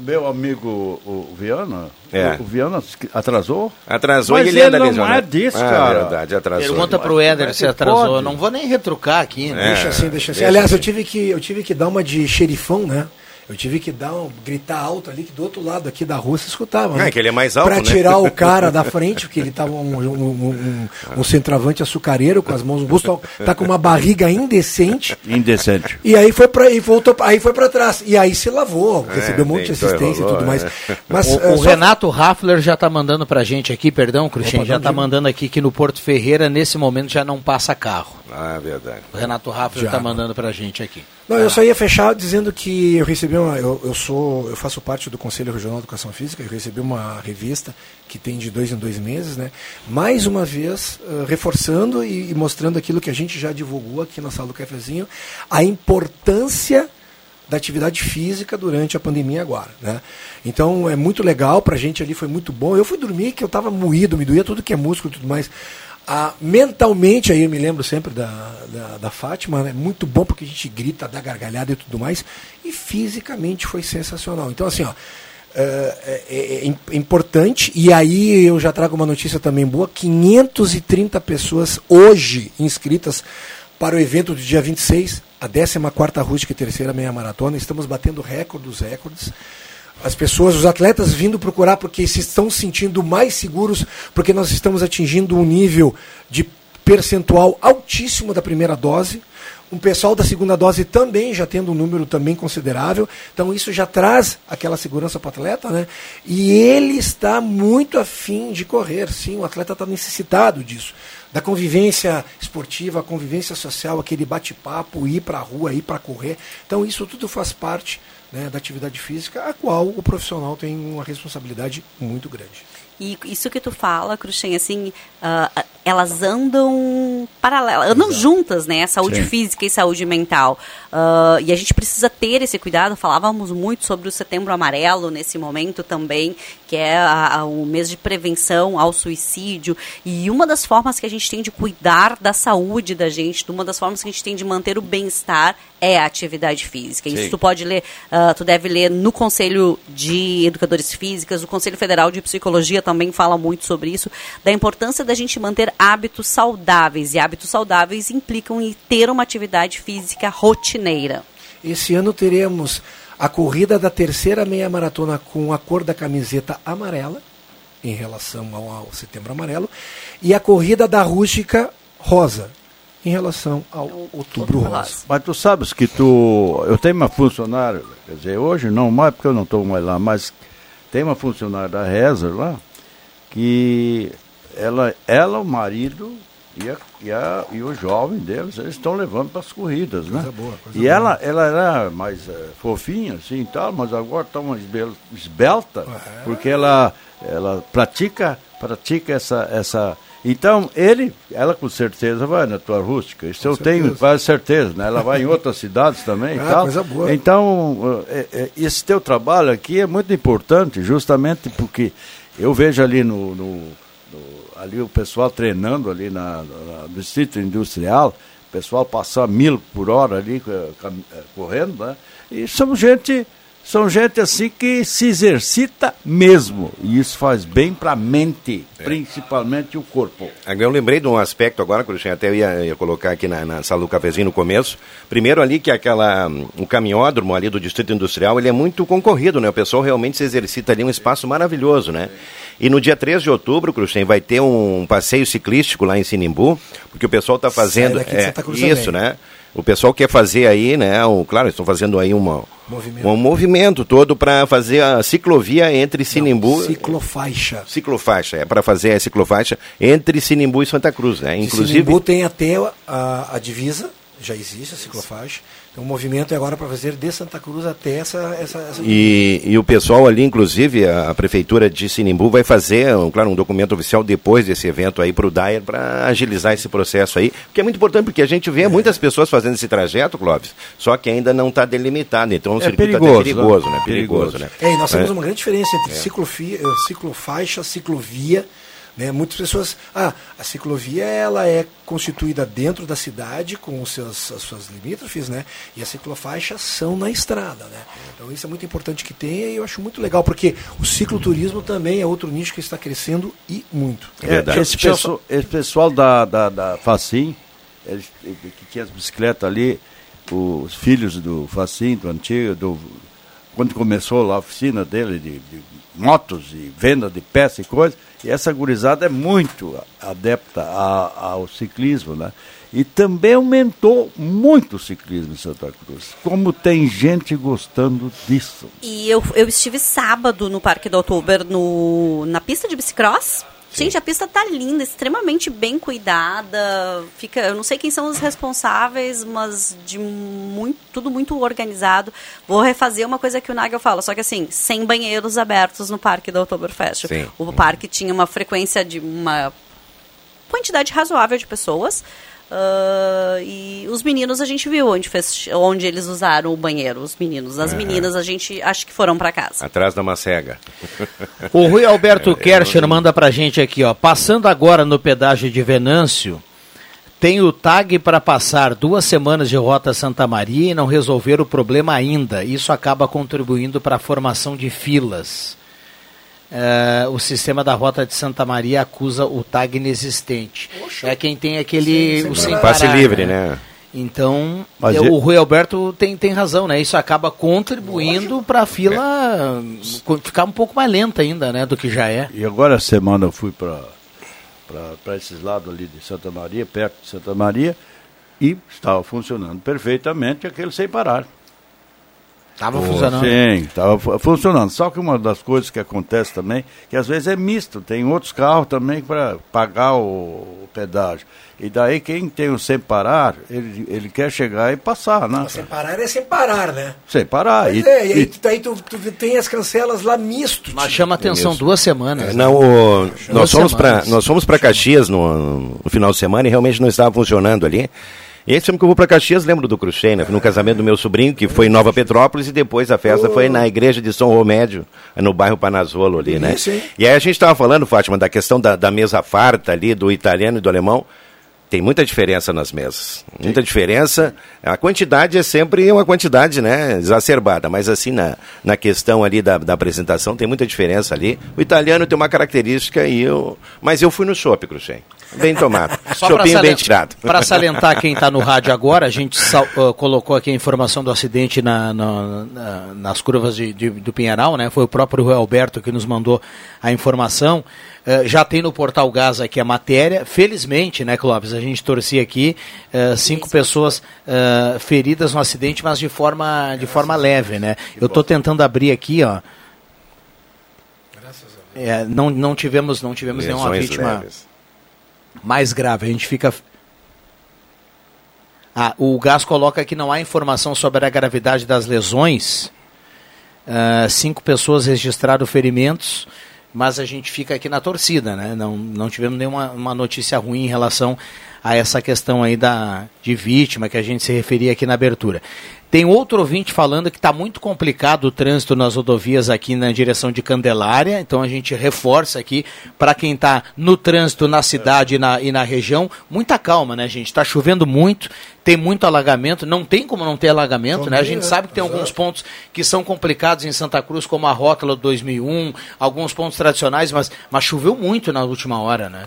Meu amigo o Viana, é. o Viana atrasou? Atrasou Mas e ele, ele anda não é disso, ah, cara. verdade, atrasou. Pergunta para o Éder se atrasou. Pode. Não vou nem retrucar aqui. Né? É, deixa assim, deixa assim. Aliás, assim. eu tive, que, eu tive que dar uma de xerifão, né? Eu tive que dar um, gritar alto ali, que do outro lado aqui da rua se escutava. Né? É, que ele é mais alto, Pra né? tirar o (laughs) cara da frente, porque ele tava um, um, um, um centroavante açucareiro com as mãos no bolso, tá com uma barriga indecente. Indecente. E aí foi para e voltou, aí foi para trás. E aí se lavou, é, recebeu um monte de assistência rolou, e tudo mais. É. Mas, o, o só... Renato Raffler já tá mandando pra gente aqui, perdão, Cruxem, já tá mandando aqui que no Porto Ferreira, nesse momento, já não passa carro. Ah, verdade. O Renato Raffler já tá mandando pra gente aqui. Não, eu só ia fechar dizendo que eu recebi uma. Eu, eu, sou, eu faço parte do Conselho Regional de Educação Física, eu recebi uma revista que tem de dois em dois meses, né? Mais uma vez, uh, reforçando e, e, mostrando aquilo que a gente já divulgou aqui na sala do cafezinho, a importância da atividade física durante a pandemia agora, né? Então é muito legal, pra gente ali foi muito bom. Eu fui dormir que eu estava moído, me doía tudo que é músculo e tudo mais. Ah, mentalmente, aí eu me lembro sempre da, da, da Fátima, né? muito bom porque a gente grita, dá gargalhada e tudo mais. E fisicamente foi sensacional. Então, assim, ó, é, é, é, importante. E aí eu já trago uma notícia também boa: 530 pessoas hoje inscritas para o evento do dia 26, a 14 Rústica e Terceira Meia Maratona. Estamos batendo recorde dos recordes as pessoas, os atletas vindo procurar porque se estão sentindo mais seguros, porque nós estamos atingindo um nível de percentual altíssimo da primeira dose. Um pessoal da segunda dose também já tendo um número também considerável. Então isso já traz aquela segurança para o atleta, né? E ele está muito afim de correr. Sim, o atleta está necessitado disso. Da convivência esportiva, convivência social, aquele bate-papo, ir para a rua, ir para correr. Então isso tudo faz parte né, da atividade física, a qual o profissional tem uma responsabilidade muito grande. E isso que tu fala, Cruxem, assim, uh, elas andam paralelas, andam Exato. juntas, né? Saúde Sim. física e saúde mental. Uh, e a gente precisa ter esse cuidado. Falávamos muito sobre o Setembro Amarelo nesse momento também, que é a, a, o mês de prevenção ao suicídio. E uma das formas que a gente tem de cuidar da saúde da gente, uma das formas que a gente tem de manter o bem-estar é a atividade física. Sim. Isso tu pode ler, uh, tu deve ler no Conselho de Educadores Físicas, o Conselho Federal de Psicologia também fala muito sobre isso, da importância da gente manter hábitos saudáveis. E hábitos saudáveis implicam em ter uma atividade física rotineira. Esse ano teremos a corrida da terceira meia maratona com a cor da camiseta amarela, em relação ao, ao setembro amarelo, e a corrida da rústica rosa, em relação ao outubro rosa. Mas tu sabes que tu. Eu tenho uma funcionária, quer dizer, hoje não mais porque eu não estou mais lá, mas tem uma funcionária da Reza lá, que ela, ela o marido e, a, e, a, e o jovem deles, eles estão levando para as corridas, né? Coisa boa, coisa e boa. ela, ela era mais uh, fofinha, assim e tal, mas agora está uma esbelta, é. porque ela, ela pratica, pratica essa, essa. Então, ele, ela com certeza vai na tua rústica. Isso com eu certeza. tenho quase certeza, né? Ela vai em outras (laughs) cidades também é, e tal. Coisa boa. Então, uh, esse teu trabalho aqui é muito importante, justamente porque eu vejo ali no, no ali o pessoal treinando ali na, na, no distrito industrial, o pessoal passar mil por hora ali eh, eh, correndo, né? E somos gente são gente assim que se exercita mesmo. E isso faz bem para a mente, é. principalmente o corpo. Eu lembrei de um aspecto agora, que eu até ia, ia colocar aqui na, na sala do cafezinho no começo. Primeiro ali que aquela, o caminhódromo ali do Distrito Industrial, ele é muito concorrido, né? O pessoal realmente se exercita ali, um espaço maravilhoso, né? E no dia 3 de outubro, Cruxem, vai ter um passeio ciclístico lá em Sinimbu, porque o pessoal está fazendo... É, isso, né? O pessoal quer fazer aí, né? Um, claro, estão fazendo aí uma, movimento. um movimento todo para fazer a ciclovia entre Sinimbu. Não, ciclofaixa. Ciclofaixa, é para fazer a ciclofaixa entre Sinimbu e Santa Cruz, né? Inclusive. Sinimbu tem até a, a divisa, já existe a ciclofaixa. Então, o movimento é agora para fazer de Santa Cruz até essa. essa, essa... E, e, o pessoal ali, inclusive, a, a, prefeitura de Sinimbu vai fazer, um, claro, um documento oficial depois desse evento aí para o Dyer para agilizar esse processo aí, que é muito importante porque a gente vê é. muitas pessoas fazendo esse trajeto, Clóvis, só que ainda não está delimitado. Então, o é circuito perigoso, até perigoso, né? né? Perigoso, né? É, e nós temos é. uma grande diferença entre é. ciclofia, ciclofaixa, ciclovia né? Muitas pessoas, ah, a ciclovia ela é constituída dentro da cidade com os seus, as suas limítrofes, né? E as ciclofaixas são na estrada, né? Então isso é muito importante que tenha e eu acho muito legal porque o cicloturismo também é outro nicho que está crescendo e muito. É verdade. Esse, pessoal, esse pessoal da, da, da Facim, eles, que tinha as bicicletas ali, os filhos do Facim, do antigo, do, quando começou lá a oficina dele de, de motos e venda de peças e coisas, e essa gurizada é muito adepta a, ao ciclismo, né? E também aumentou muito o ciclismo em Santa Cruz. Como tem gente gostando disso. E eu, eu estive sábado no Parque do Outubro, no, na pista de bicicross. Gente, a pista tá linda, extremamente bem cuidada. Fica, eu não sei quem são os responsáveis, mas de muito, tudo muito organizado. Vou refazer uma coisa que o Nagel fala, só que assim, sem banheiros abertos no parque da Oktoberfest. Sim. O parque tinha uma frequência de uma quantidade razoável de pessoas. Uh, e os meninos a gente viu onde, fez, onde eles usaram o banheiro, os meninos. As Aham. meninas a gente acho que foram para casa. Atrás da macega. (laughs) O Rui Alberto É, Kercher manda pra gente aqui, ó. Passando agora no pedágio de Venâncio, tem o tag para passar duas semanas de rota Santa Maria e não resolver o problema ainda. Isso acaba contribuindo para a formação de filas. É, o sistema da rota de Santa Maria acusa o tag inexistente. É quem tem aquele. o sem Passe parar, livre, né? Então, Mas é, e- o Rui Alberto tem, tem razão, né? Isso acaba contribuindo para a fila co- ficar um pouco mais lenta ainda, né? Do que já é. E agora a semana eu fui para esses lados ali de Santa Maria, perto de Santa Maria, e estava funcionando perfeitamente aquele sem parar. Estava funcionando. Sim, estava fu- funcionando. Só que uma das coisas que acontece também, que às vezes é misto, tem outros carros também para pagar o, o pedágio. E daí quem tem o sem parar, ele, ele quer chegar e passar, né? Sem parar é sem parar, né? Sem parar. Mas E, é, e aí e- tu- daí tu, tu tem as cancelas lá misto. Mas chama atenção, Isso. duas semanas. É? Não, o- Duas nós fomos para semanas. nós fomos para Caxias no, no final de semana e realmente não estava funcionando ali. E aí sempre que eu vou para Caxias, lembro do Cruxei, né? Fui no casamento do meu sobrinho, que foi em Nova Petrópolis, e depois a festa foi na igreja de São Romédio, no bairro Panazolo ali, né? Isso, hein? E aí a gente estava falando, Fátima, da questão da, da mesa farta ali, do italiano e do alemão. Tem muita diferença nas mesas. Muita diferença. A quantidade é sempre uma quantidade, né? Exacerbada. Mas assim, na, na questão ali da, da apresentação, tem muita diferença ali. O italiano tem uma característica e eu. Mas eu fui no shopping, Cruxem. Bem tomado. (laughs) Só para Chopinho bem tirado. salientar quem está no rádio agora, a gente sal- ah, colocou aqui a informação do acidente na- na- na- nas curvas de, de- do Pinheiral, né? Foi o próprio Rui Alberto que nos mandou a informação. Eh, já tem no Portal Gás aqui a matéria. Felizmente, né, Clóvis? A gente torcia aqui eh, cinco pessoas eh, feridas no acidente, mas de forma, de forma leve, né? Eu estou tentando abrir aqui, ó. É, não, não tivemos, não tivemos nenhuma vítima leves. Mais grave. A gente fica. Ah, o Gás coloca que não há informação sobre a gravidade das lesões. Ah, cinco pessoas registraram ferimentos, mas a gente fica aqui na torcida, né? Não, não tivemos nenhuma uma notícia ruim em relação a essa questão aí da, de vítima que a gente se referia aqui na abertura. Tem outro ouvinte falando que está muito complicado o trânsito nas rodovias aqui na direção de Candelária, então a gente reforça aqui para quem está no trânsito na cidade e na, e na região, muita calma, né, gente? Está chovendo muito, tem muito alagamento, não tem como não ter alagamento, né? A gente sabe que tem alguns pontos que são complicados em Santa Cruz, como a Rótula do 2001, alguns pontos tradicionais, mas, mas choveu muito na última hora, né?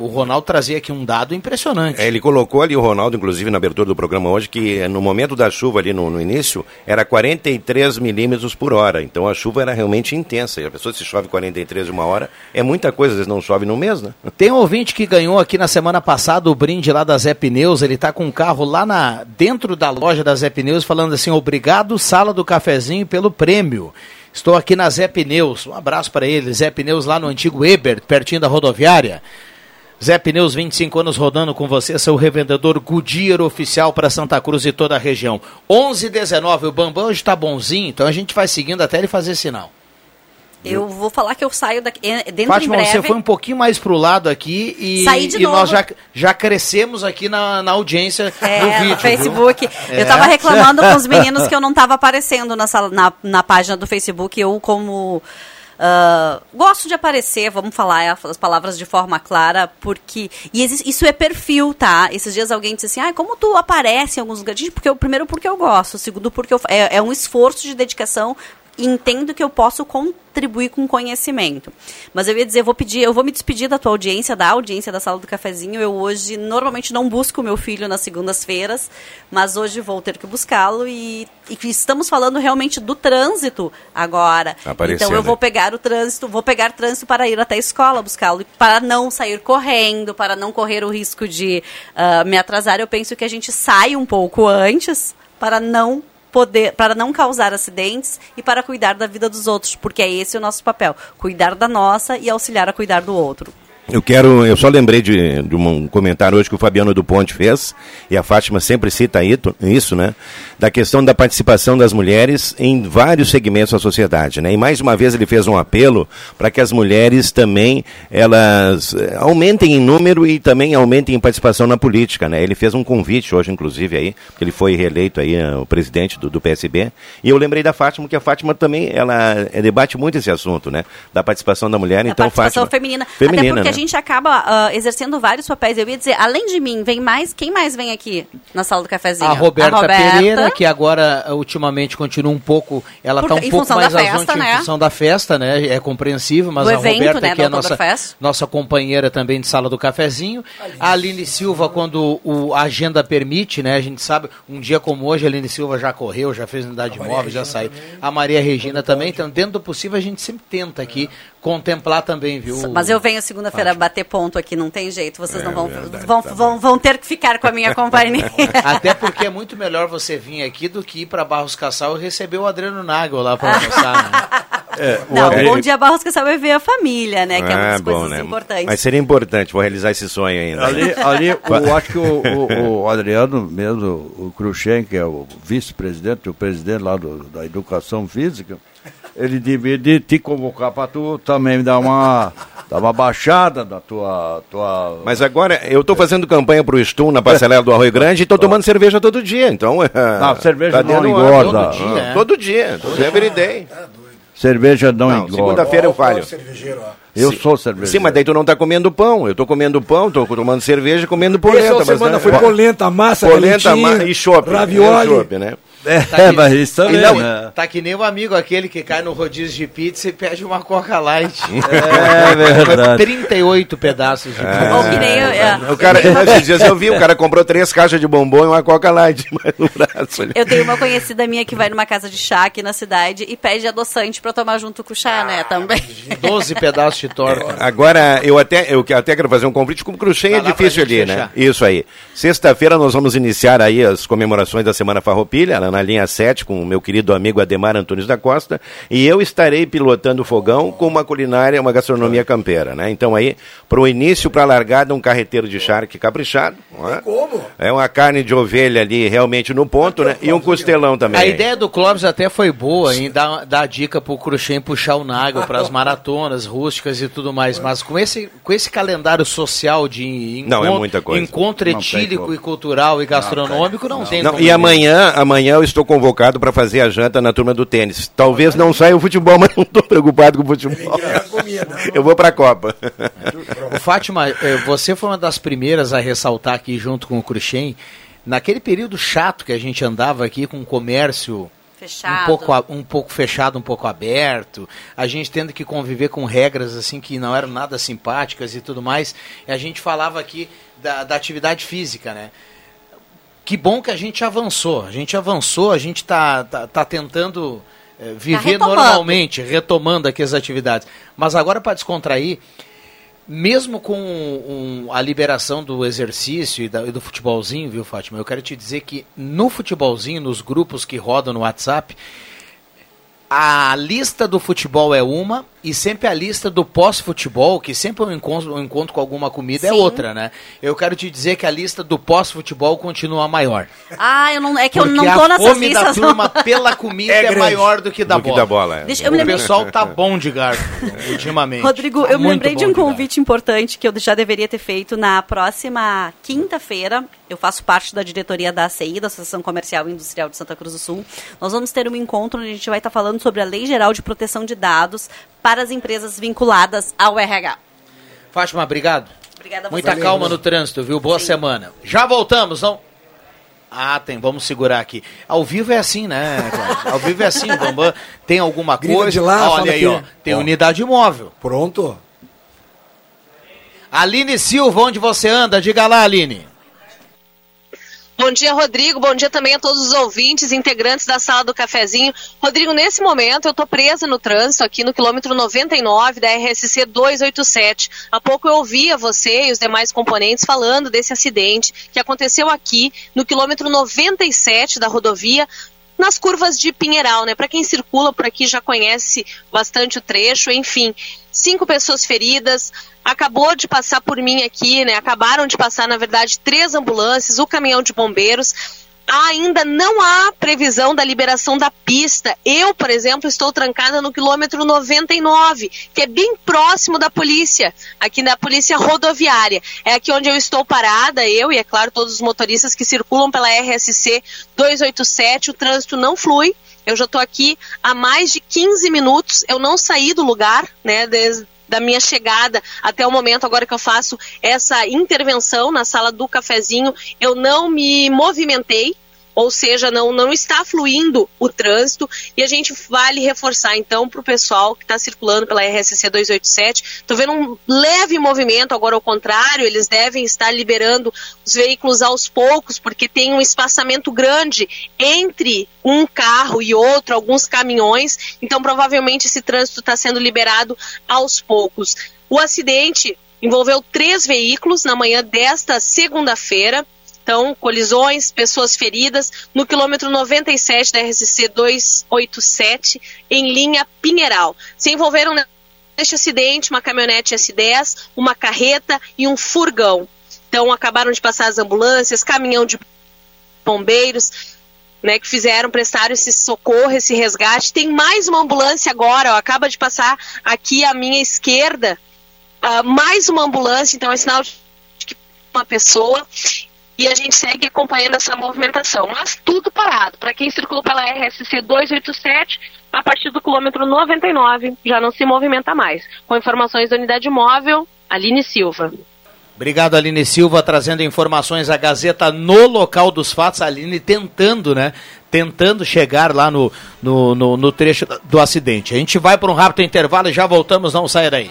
O Ronaldo trazia aqui um dado impressionante. É, ele colocou ali o Ronaldo, inclusive, na abertura do programa hoje, que no momento da chuva ali no, no início, era 43 milímetros por hora. Então a chuva era realmente intensa. E a pessoa se chove 43 de uma hora, é muita coisa, às vezes não chove no mês, né? Tem um ouvinte que ganhou aqui na semana passada o brinde lá da Zé Pneus. Ele tá com um carro lá na, dentro da loja da Zé Pneus falando assim: obrigado, sala do cafezinho, pelo prêmio. Estou aqui na Zé Pneus. Um abraço para ele. Zé Pneus lá no antigo Eber, pertinho da rodoviária. Zé Pneus, 25 anos rodando com você, seu revendedor Goodyear oficial para Santa Cruz e toda a região. 11 19 o Bambam hoje está bonzinho, então a gente vai seguindo até ele fazer sinal. Eu vou falar que eu saio daqui eh, dentro Fátima, em breve. você foi um pouquinho mais pro lado aqui e, Saí de e novo. nós já, já crescemos aqui na, na audiência É, do vídeo. no Facebook. Eu tava É. reclamando com os meninos que eu (laughs) não tava aparecendo na, sala- na, na página do Facebook. Eu, como. Ah, gosto de aparecer, vamos falar as palavras de forma clara, porque. E isso é perfil, tá? Esses dias alguém disse assim: ah, como tu aparece em alguns lugares? Porque eu, primeiro, porque eu gosto. Segundo, porque eu, é, é um esforço de dedicação e entendo que eu posso contribuir com conhecimento. Mas eu ia dizer, eu vou pedir, eu vou me despedir da tua audiência, da audiência da sala do cafezinho. Eu hoje normalmente não busco meu filho nas segundas-feiras, mas hoje vou ter que buscá-lo e, e estamos falando realmente do trânsito agora. Aparecendo. Então eu vou pegar o trânsito, vou pegar trânsito para ir até a escola buscá-lo, para não sair correndo, para não correr o risco de ah, me atrasar. Eu penso que a gente sai um pouco antes para não poder, para não causar acidentes e para cuidar da vida dos outros, porque é esse o nosso papel, cuidar da nossa e auxiliar a cuidar do outro. Eu quero, eu só lembrei de, de um comentário hoje que o Fabiano do Ponte fez, e a Fátima sempre cita isso, né? Da questão da participação das mulheres em vários segmentos da sociedade, né? E mais uma vez ele fez um apelo para que as mulheres também elas eh, aumentem em número e também aumentem em participação na política, né? Ele fez um convite hoje, inclusive, aí, que ele foi reeleito aí, eh, o presidente do, do PSB, e eu lembrei da Fátima, que a Fátima também, ela eh, debate muito esse assunto, né? Da participação da mulher, Da então participação Fátima... feminina. Feminina, né? A gente acaba ah, exercendo vários papéis. Eu ia dizer, além de mim, vem mais. Quem mais vem aqui na sala do cafezinho? A Roberta, Pereira, que agora ultimamente continua um pouco, ela está um em pouco mais festa, em né? função da festa, né? É compreensível, mas Do a evento, Roberta, né, que é a nossa, nossa companheira também de sala do cafezinho. A Aline Silva, quando o, a agenda permite, né? A gente sabe, um dia como hoje, a Aline Silva já correu, já fez unidade móvel, já saiu. A Maria Regina também, então dentro do possível a gente sempre tenta aqui contemplar também, viu? Mas eu venho segunda-feira bater ponto aqui, não tem jeito. Vocês É não vão, verdade, vão, tá vão, vão ter que ficar com a minha (laughs) companhia. Até porque é muito melhor você vir aqui do que ir para Barros Cassal e receber o Adriano Nagel lá para almoçar, né? (laughs) Não, o bom dia Barros sabe é ver a família, né? Que é uma das Ah, bom, coisas né? importantes. Mas seria importante, vou realizar esse sonho ainda. Ali, ali (laughs) eu acho que o, o- o Adriano mesmo, o Cruxem, que é o vice-presidente, o presidente lá do- da educação física, ele devia de te convocar para tu também dar uma, dar uma baixada da tua, tua... Mas agora, eu estou fazendo campanha para o Stum na passarela do Arroio Grande e estou tomando cerveja todo dia, então... Não, (laughs) cerveja não dentro do engorda. ar. Todo dia, Ah. todo dia, every day. Cerveja não, Não, engorda. segunda-feira eu falho. Eu Sim. sou cervejeiro. Sim, mas daí tu não tá comendo pão. Eu tô comendo pão, tô tomando cerveja, comendo polenta. Essa mas, semana né? foi polenta, massa, Polenta ma- e chopp. ravioli. E chopp, né? É, Tá que- (laughs) mas isso também, Não, né? Tá que nem o amigo aquele que cai no rodízio de pizza e pede uma Coca Light. (laughs) É verdade. 38 pedaços de pizza. Ou que nem eu, é. O cara, esses dias eu vi, o cara comprou três caixas de bombom e uma Coca Light (laughs) no braço. ali. Eu tenho uma conhecida minha que vai numa casa de chá aqui na cidade e pede adoçante pra tomar junto com o chá, né? Também. 12 pedaços de torta. Agora, eu até, eu que- até quero fazer um convite com o Cruxem, é difícil ali, né? Isso aí. Sexta-feira nós vamos iniciar aí as comemorações da Semana Farroupilha, lá na linha 7, com o meu querido amigo Ademar Antunes da Costa, e eu estarei pilotando o fogão com uma culinária, uma gastronomia campeira, né? Então aí, pro início, pra largada, um carreteiro de charque caprichado, não é? Como? É uma carne de ovelha ali realmente no ponto, né? E um costelão também. A ideia do Clóvis até foi boa em dar, dar a dica pro Cruxem puxar o Nago para as (laughs) maratonas rústicas e tudo mais, mas com esse, com esse calendário social de encontro, Não, é muita coisa. encontro Não etílico e cultural e gastronômico, não, tem Não, como e amanhã, amanhã eu estou convocado para fazer a janta na turma do tênis. Talvez não saia o futebol, (laughs) mas não estou preocupado com o futebol. Eu vou para a Copa. Fátima, eh, você foi uma das primeiras a ressaltar aqui junto com o Cruxem, naquele período chato que a gente andava aqui com o comércio Fechado. um pouco, a- um pouco fechado, um pouco aberto, a gente tendo que conviver com regras assim que não eram nada simpáticas e tudo mais, e a gente falava aqui da, da atividade física, né? Que bom que a gente avançou, a gente avançou, a gente está tá, tá tentando eh, viver retomando. normalmente, retomando aqui as atividades. Mas agora para descontrair, mesmo com um- a liberação do exercício e, da- e do futebolzinho, viu, Fátima? Eu quero te dizer que no futebolzinho, nos grupos que rodam no WhatsApp, a lista do futebol é uma e sempre a lista do pós-futebol, que sempre é um encontro, um encontro com alguma comida, é Sim. outra, né? Eu quero te dizer que a lista do pós-futebol continua maior. Ah, eu não, é que eu não tô a nessas fome da listas. turma (laughs) pela comida É é, maior do que da Do que bola. da bola, é. Deixa- o lembrei- pessoal tá bom de garfo (laughs) ultimamente. Rodrigo, Tá eu me lembrei de um garfo. convite importante que eu já deveria ter feito na próxima quinta-feira. Eu faço parte da diretoria da ACI, da Associação Comercial e Industrial de Santa Cruz do Sul. Nós vamos ter um encontro onde a gente vai estar falando sobre a Lei Geral de Proteção de Dados para as empresas vinculadas ao RH. Fátima, obrigado. Obrigada a Muita você. calma no trânsito, viu? Boa semana. Já voltamos, não? Ah, tem, vamos segurar aqui. Ao vivo é assim, né? Cláudio? Ao vivo é assim, o Bambam tem alguma Grita coisa. de lá, Ah, Olha aí, aqui. ó. Tem Ó. unidade móvel. Pronto. Aline Silva, onde você anda? Diga lá, Aline. Bom dia, Rodrigo. Bom dia também a todos os ouvintes, integrantes da sala do cafezinho. Rodrigo, nesse momento eu estou presa no trânsito aqui no quilômetro 99 da RSC 287. Há pouco eu ouvia você e os demais componentes falando desse acidente que aconteceu aqui no quilômetro 97 da rodovia. Nas curvas de Pinheiral, né? Para quem circula por aqui já conhece bastante o trecho, enfim. Cinco pessoas feridas. Acabou de passar por mim aqui, né? Acabaram de passar, na verdade, três ambulâncias, o caminhão de bombeiros ainda não há previsão da liberação da pista. Eu, por exemplo, estou trancada no quilômetro 99, que é bem próximo da polícia, aqui na polícia rodoviária. É aqui onde eu estou parada, eu e, é claro, todos os motoristas que circulam pela RSC 287. O trânsito não flui. Eu já estou aqui há mais de 15 minutos. Eu não saí do lugar, né, desde da minha chegada até o momento agora que eu faço essa intervenção na sala do cafezinho, eu não me movimentei, ou seja, não, não está fluindo o trânsito e a gente vale reforçar então para o pessoal que está circulando pela RSC 287. Estou vendo um leve movimento, agora ao contrário, eles devem estar liberando os veículos aos poucos, porque tem um espaçamento grande entre um carro e outro, alguns caminhões, então provavelmente esse trânsito está sendo liberado aos poucos. O acidente envolveu três veículos na manhã desta segunda-feira. Então, colisões, pessoas feridas, no quilômetro 97 da RSC 287, em linha Pinheiral. Se envolveram neste acidente uma caminhonete S10, uma carreta e um furgão. Então, acabaram de passar as ambulâncias, caminhão de bombeiros, né, que fizeram, prestaram esse socorro, esse resgate. Tem mais uma ambulância agora, ó, acaba de passar aqui à minha esquerda, uh, mais uma ambulância, então é sinal de que uma pessoa e a gente segue acompanhando essa movimentação. Mas tudo parado. Para quem circula pela RSC 287, a partir do quilômetro 99 já não se movimenta mais. Com informações da unidade móvel, Aline Silva. Obrigado, Aline Silva, trazendo informações à Gazeta no local dos fatos. Aline tentando, né? Tentando chegar lá no, no, no, no trecho do acidente. A gente vai para um rápido intervalo e já voltamos, não saia daí.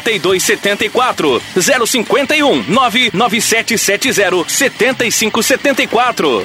8274 051 99770 7574.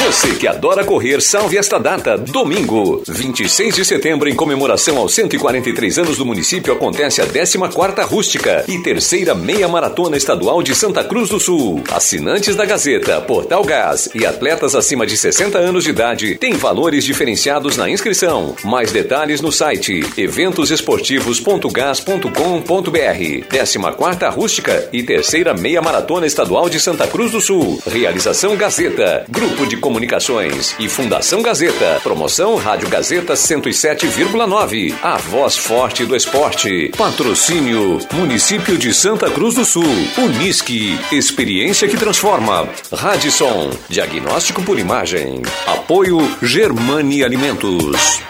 Você que adora correr, salve esta data. Domingo, 26 de setembro, em comemoração aos 143 anos do município, acontece a 14ª Rústica e terceira meia maratona estadual de Santa Cruz do Sul. Assinantes da Gazeta, Portal Gás e atletas acima de 60 anos de idade têm valores diferenciados na inscrição. Mais detalhes no site eventosesportivos.gas.com.br. 14ª Rústica e terceira meia maratona estadual de Santa Cruz do Sul. Realização Gazeta, Grupo de Comunicações e Fundação Gazeta. Promoção Rádio Gazeta 107,9. A voz forte do esporte. Patrocínio Município de Santa Cruz do Sul. Unisque. Experiência que transforma. Radisson. Diagnóstico por imagem. Apoio Germani Alimentos.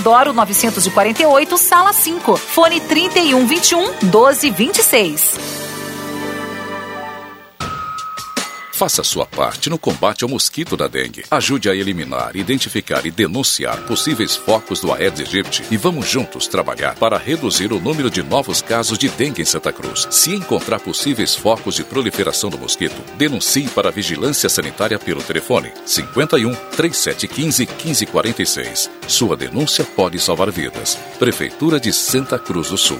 948, sala 5. Fone 3121 1226. Faça sua parte no combate ao mosquito da dengue. Ajude a eliminar, identificar e denunciar possíveis focos do Aedes aegypti e vamos juntos trabalhar para reduzir o número de novos casos de dengue em Santa Cruz. Se encontrar possíveis focos de proliferação do mosquito, denuncie para a Vigilância Sanitária pelo telefone 51 3715 1546. Sua denúncia pode salvar vidas. Prefeitura de Santa Cruz do Sul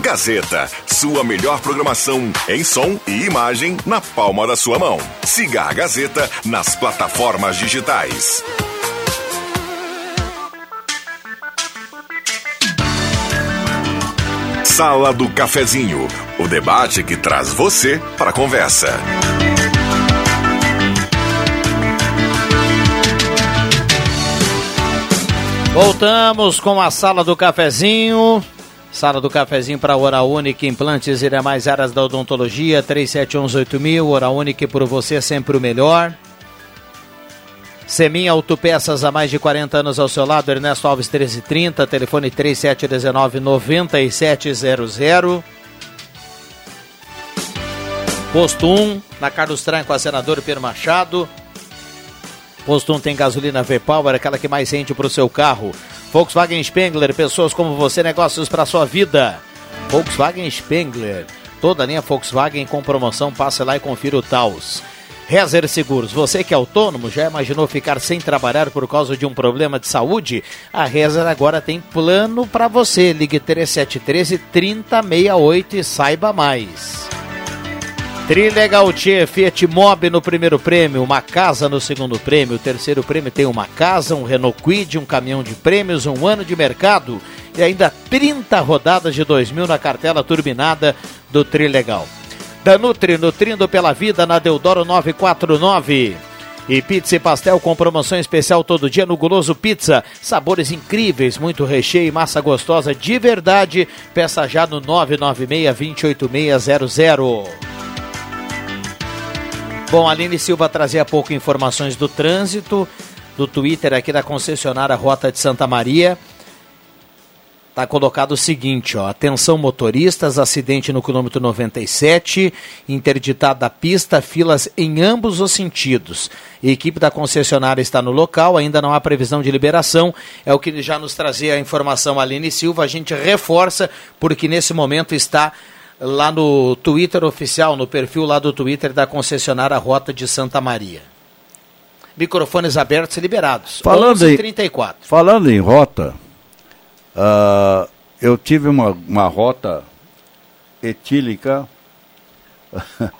Gazeta, sua melhor programação em som e imagem na palma da sua mão. Siga a Gazeta nas plataformas digitais. Sala do Cafezinho, o debate que traz você para a conversa. Voltamos com a Sala do Cafezinho. Sala do cafezinho para Hora Única, implantes e demais áreas da odontologia, 37118000, Hora Única por você sempre o melhor. Semin Autopeças há mais de 40 anos ao seu lado, Ernesto Alves 1330, telefone 3719-9700. Posto 1, na Carlos Tranco, a senador Pedro Machado. Posto 1 tem gasolina V-Power, aquela que mais rende para o seu carro. Volkswagen Spengler, pessoas como você, negócios para sua vida. Volkswagen Spengler, toda a linha Volkswagen com promoção, passe lá e confira o Taos. Rezer Seguros, você que é autônomo, já imaginou ficar sem trabalhar por causa de um problema de saúde? A Rezer agora tem plano para você. Ligue 3713 3068 e saiba mais. Trilegal Tchê, Fiat Mobi no primeiro prêmio, uma casa no segundo prêmio, o terceiro prêmio tem uma casa, um Renault Quid, um caminhão de prêmios, um ano de mercado e ainda 30 rodadas de 2000 na cartela turbinada do Trilegal. Da Nutri, nutrindo pela vida na Deodoro 949. E pizza e pastel com promoção especial todo dia no Guloso Pizza. Sabores incríveis, muito recheio e massa gostosa de verdade. Peça já no 996 28600. Bom, Aline Silva trazia há pouco informações do trânsito, do Twitter aqui da concessionária Rota de Santa Maria. Está colocado o seguinte, ó, atenção motoristas, acidente no quilômetro 97, interditada a pista, filas em ambos os sentidos. A equipe da concessionária está no local, ainda não há previsão de liberação, é o que já nos trazia a informação Aline Silva, a gente reforça, porque nesse momento está lá no Twitter oficial, no perfil lá do Twitter da concessionária Rota de Santa Maria. Microfones abertos e liberados. Falando, em, 34. falando em rota, uh, eu tive uma, uma rota etílica (laughs)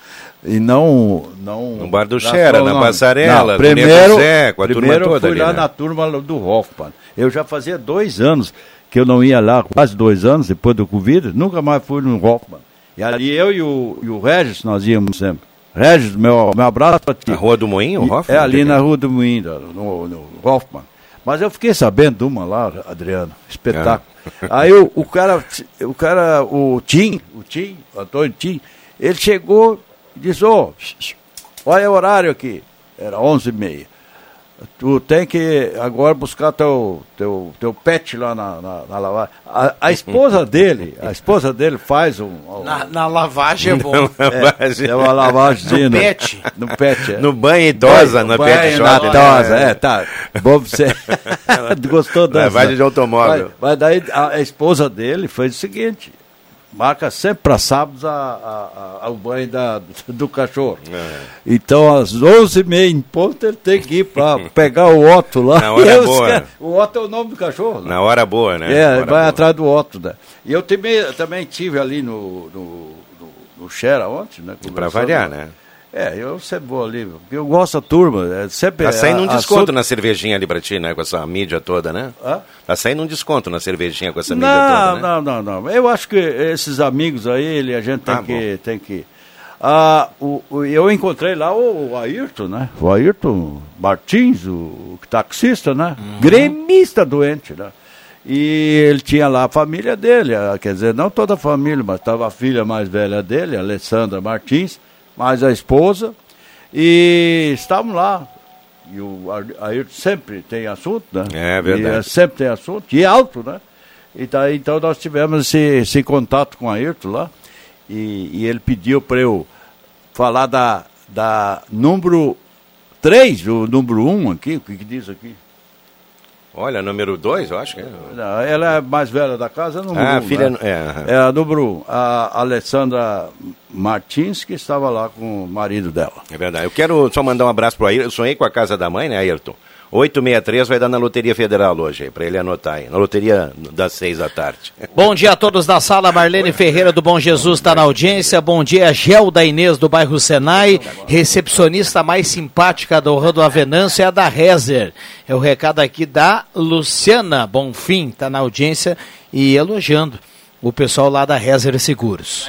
e não não no bar do Xera, na passarela, primeiro, Zé, com a primeiro turma toda eu fui ali, lá né? na turma do Hoffman. Eu já fazia dois anos que eu não ia lá, quase dois anos depois do Covid, nunca mais fui no Hoffman. E ali eu e o, e o Regis, nós íamos sempre. Regis, meu, meu abraço pra ti. Na Rua do Moinho, o Hoffman? É, ali na Rua do Moinho, no, no Hoffman. Mas eu fiquei sabendo de uma lá, Adriano, espetáculo. É. Aí o, o cara, o cara, o Tim, o Tim, o Antônio Tim, ele chegou e disse, ô, oh, olha o horário aqui. Era onze e meia. Tu tem que agora buscar teu, teu, teu pet lá na, na, na lavagem. A, a esposa dele, a esposa dele faz um. um Na, na lavagem é bom. (laughs) é, é uma lavagem No pet. No pet, é. No banho idosa, no banho pet shop. idosa, é, tá. Bom você. (laughs) (laughs) Gostou dessa? Lavagem de automóvel. Mas, mas daí a, a esposa dele fez o seguinte: marca sempre para sábados a, a, a- o banho da, (laughs) do cachorro. É. Então, às 11h30 em ponto, ele tem que ir para (laughs) pegar o Otto lá. Na hora (laughs) boa. esque- O Otto é o nome do cachorro. né? Na hora boa, né? É, vai boa. atrás do Otto, né? E eu também, também tive ali no, no, no, no Xera ontem, né? Conversando. variar, né? É, eu sempre vou ali, porque eu gosto da turma. É sempre Tá saindo um desconto na cervejinha ali pra ti, né? Com essa mídia toda, né? Hã? Tá saindo um desconto na cervejinha com essa mídia Não, toda, né? não, não, não. Eu acho que esses amigos aí, ele, a gente tem Ah, que. Tem que ah, o, o- eu encontrei lá o, Ayrton, né? O Ayrton Martins, o, o taxista, né? Uhum. Gremista doente, né? E ele tinha lá a família dele, ah, quer dizer, não toda a família, mas estava a filha mais velha dele, Alessandra Martins, mais a esposa, e estavam lá. E o Ayrton sempre tem assunto, né? É verdade. E, eh, sempre tem assunto, e alto, né? E daí, então nós tivemos esse, esse contato com o Ayrton lá, e, e ele pediu para eu falar da, da número 3, o número 1 aqui, o que, que diz aqui? Olha, número 2, eu acho que é. Não, ela é mais velha da casa, número Ah, um, filha- né? é, é a número 1, a Alessandra Martins, que estava lá com o marido dela. É verdade. Eu quero só mandar um abraço pro Ayrton. Eu sonhei com a casa da mãe, né, Ayrton? 863 vai dar na Loteria Federal hoje, pra ele anotar aí. Na loteria das 6 da tarde. Bom dia a todos da sala. Marlene Ferreira do Bom Jesus está na audiência. Bom dia, Gelda Inês do bairro Senai. Recepcionista mais simpática do Rando Avenância é a da Rezer. É o recado aqui da Luciana Bonfim, está na audiência e elogiando o pessoal lá da Rezer Seguros.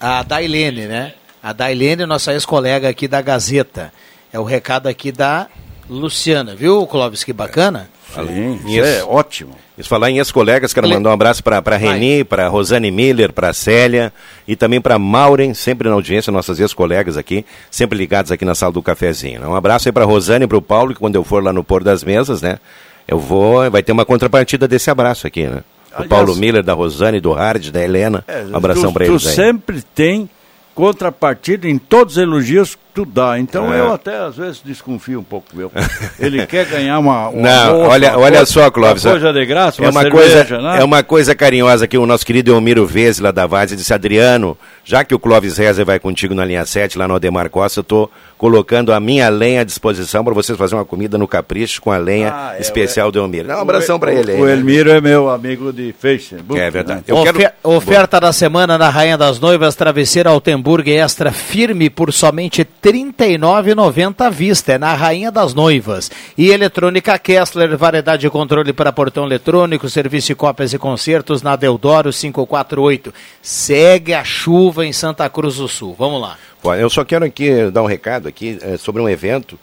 A Dailene, né? A Dailene, nossa ex-colega aqui da Gazeta. É o recado aqui da Luciana, viu, Clóvis? Que bacana. Sim, isso é ótimo. Isso falar em ex-colegas, quero mandar um abraço para a Reni, para Rosane Miller, para Célia e também para Maureen, sempre na audiência, nossas ex-colegas aqui, sempre ligados aqui na sala do cafezinho. né? Um abraço aí para Rosane e para o Paulo, que quando eu for lá no Pôr das Mesas, né? Eu vou, vai ter uma contrapartida desse abraço aqui, né? O Aliás- Paulo Miller, da Rosane, do Hard, da Helena. É, um abração tu, para tu eles aí. sempre tem contrapartida em todos os elogios dá. Então É. eu até às vezes desconfio um pouco, meu. Ele quer ganhar uma. (laughs) uma Não, bolsa, olha, uma olha coisa- só, Clóvis. Uma coisa de graça, é uma, uma cerveja, coisa, né? É uma coisa carinhosa que o nosso querido Elmiro Vezes, lá da Vaz, disse, Adriano, já que o Clóvis Rezer vai contigo na linha 7, lá no Ademar Costa, eu tô colocando a minha lenha à disposição para vocês fazerem uma comida no Capricho com a lenha Ah, é, especial o- do Elmiro. Dá um abração para ele aí. O né? Elmiro é meu amigo de Facebook. É verdade. né? Eu Ofe- quero- Oferta da semana na Rainha das Noivas, travesseira Altenburg extra firme por somente 39,90 à vista. É na Rainha das Noivas. E Eletrônica Kessler, variedade de controle para portão eletrônico, serviço de cópias e concertos na Deodoro 548. Segue a chuva em Santa Cruz do Sul. Vamos lá. Eu só quero aqui dar um recado aqui eh, sobre um evento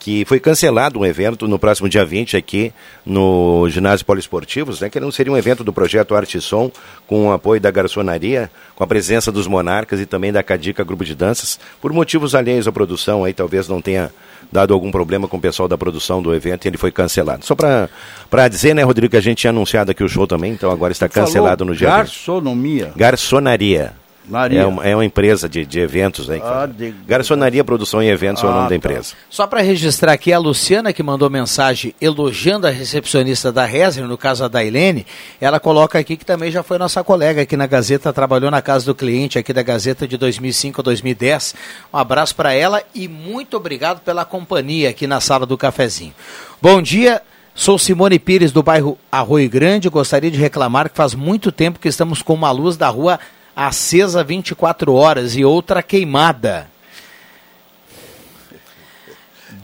que foi cancelado um evento no próximo dia 20 aqui no ginásio poliesportivos, né? Que não seria um evento do projeto Arte e Som com o apoio da garçonaria, com a presença dos monarcas e também da Cadica Grupo de Danças, por motivos alheios à produção, aí talvez não tenha dado algum problema com o pessoal da produção do evento e ele foi cancelado. Só para dizer, né, Rodrigo, que a gente tinha anunciado aqui o show também, então agora está cancelado Falou no dia 20. Garçonomia. Garçonaria. Naria. É uma, é uma empresa de, de eventos aí. Ah, de- Garçonaria, Produção e Eventos é o Ah, nome da tá. empresa. Só para registrar aqui, a Luciana que mandou mensagem elogiando a recepcionista da Rezer, no caso a Dailene, ela coloca aqui que também já foi nossa colega aqui na Gazeta, trabalhou na casa do cliente aqui da Gazeta de 2005 a 2010. Um abraço para ela e muito obrigado pela companhia aqui na sala do cafezinho. Bom dia. Sou Simone Pires do bairro Arroio Grande. Gostaria de reclamar que faz muito tempo que estamos com uma luz da rua acesa 24 horas e outra queimada.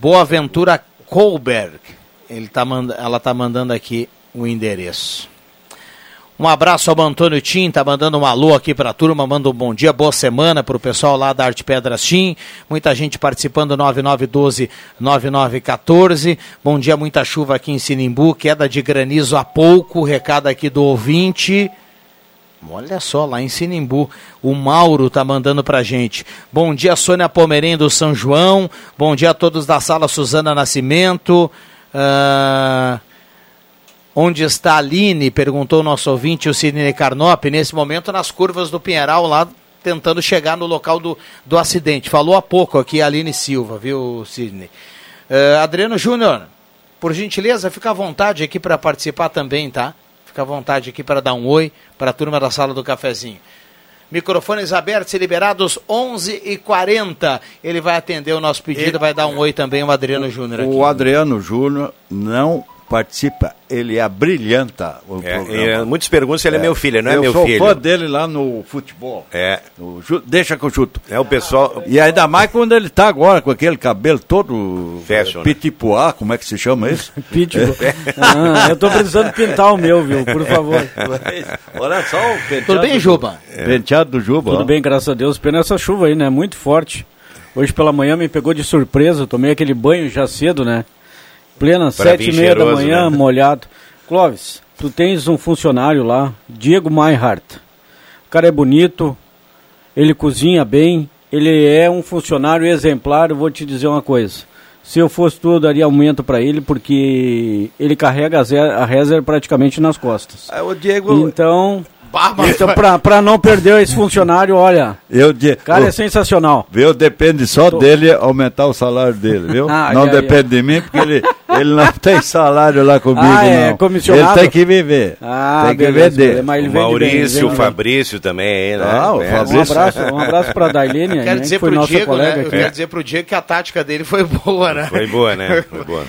Boaventura Colberg. Ele tá manda, ela está mandando aqui o endereço. Um abraço ao Antônio Tim, tá mandando um alô aqui para a turma, manda um bom dia, boa semana para o pessoal lá da Arte Pedras Tim. Muita gente participando, 9912-9914. Bom dia, muita chuva aqui em Sinimbu, queda de granizo há pouco, recado aqui do ouvinte. Olha só, lá em Sinimbu, o Mauro tá mandando pra gente. Bom dia, Sônia Pomerém do São João. Bom dia a todos da sala Suzana Nascimento. Ah, onde está a Aline? Perguntou o nosso ouvinte, o Sidney Carnop. Nesse momento, nas curvas do Pinheiral, lá tentando chegar no local do, do acidente. Falou há pouco aqui a Aline Silva, viu, Sidney? Ah, Adriano Júnior, por gentileza, fica à vontade aqui para participar também, tá? Fica à vontade aqui para dar um oi para a turma da sala do cafezinho. Microfones abertos e liberados 11h40. Ele vai atender o nosso pedido, vai dar um oi também o Adriano Júnior. O Adriano Júnior não participa, ele abrilhanta o É, programa. é, muitas perguntam se ele é, meu filho, não é eu meu sou filho. fã dele lá no futebol. É. No deixa que eu chuto. É o pessoal. E ainda mais quando ele tá agora com aquele cabelo todo Fashion, eh, né? pitipuá, como é que se chama isso? (laughs) É. Ah, eu tô precisando pintar o meu, viu? Por favor. (laughs) Olha só o penteado. Tudo bem, Juba? Penteado do Juba. Tudo ó. bem, graças a Deus. Pena essa chuva aí, né? Muito forte. Hoje pela manhã me pegou de surpresa. eu Tomei aquele banho já cedo, né? Plena, sete e meia da manhã, né? molhado. Clóvis, tu tens um funcionário lá, Diego Meinhardt. O cara é bonito, ele cozinha bem, ele é um funcionário exemplar. Eu vou te dizer uma coisa. Se eu fosse tu, eu daria aumento para ele, porque ele carrega a ze- a reserva praticamente nas costas. Ah, o Diego. Então, Barba. então pra, pra não perder esse funcionário, olha, Eu de... cara o- é sensacional. Viu? Depende só dele aumentar o salário dele, viu? (laughs) Ah, não ai, depende de mim, porque ele, ele não (laughs) tem salário lá comigo, Ah, é não. comissionado? Ele tem que viver. Ah, tem que beleza, vender. mas ele O bem, Maurício, ele o bem. Fabrício também aí, né? Ah, o É. Um abraço, um abraço pra Dailene, Eu quero dizer pro nossa Diego, colega né? Eu quero dizer pro Diego que a tática dele foi boa, né? Foi boa, né? (laughs) Foi boa.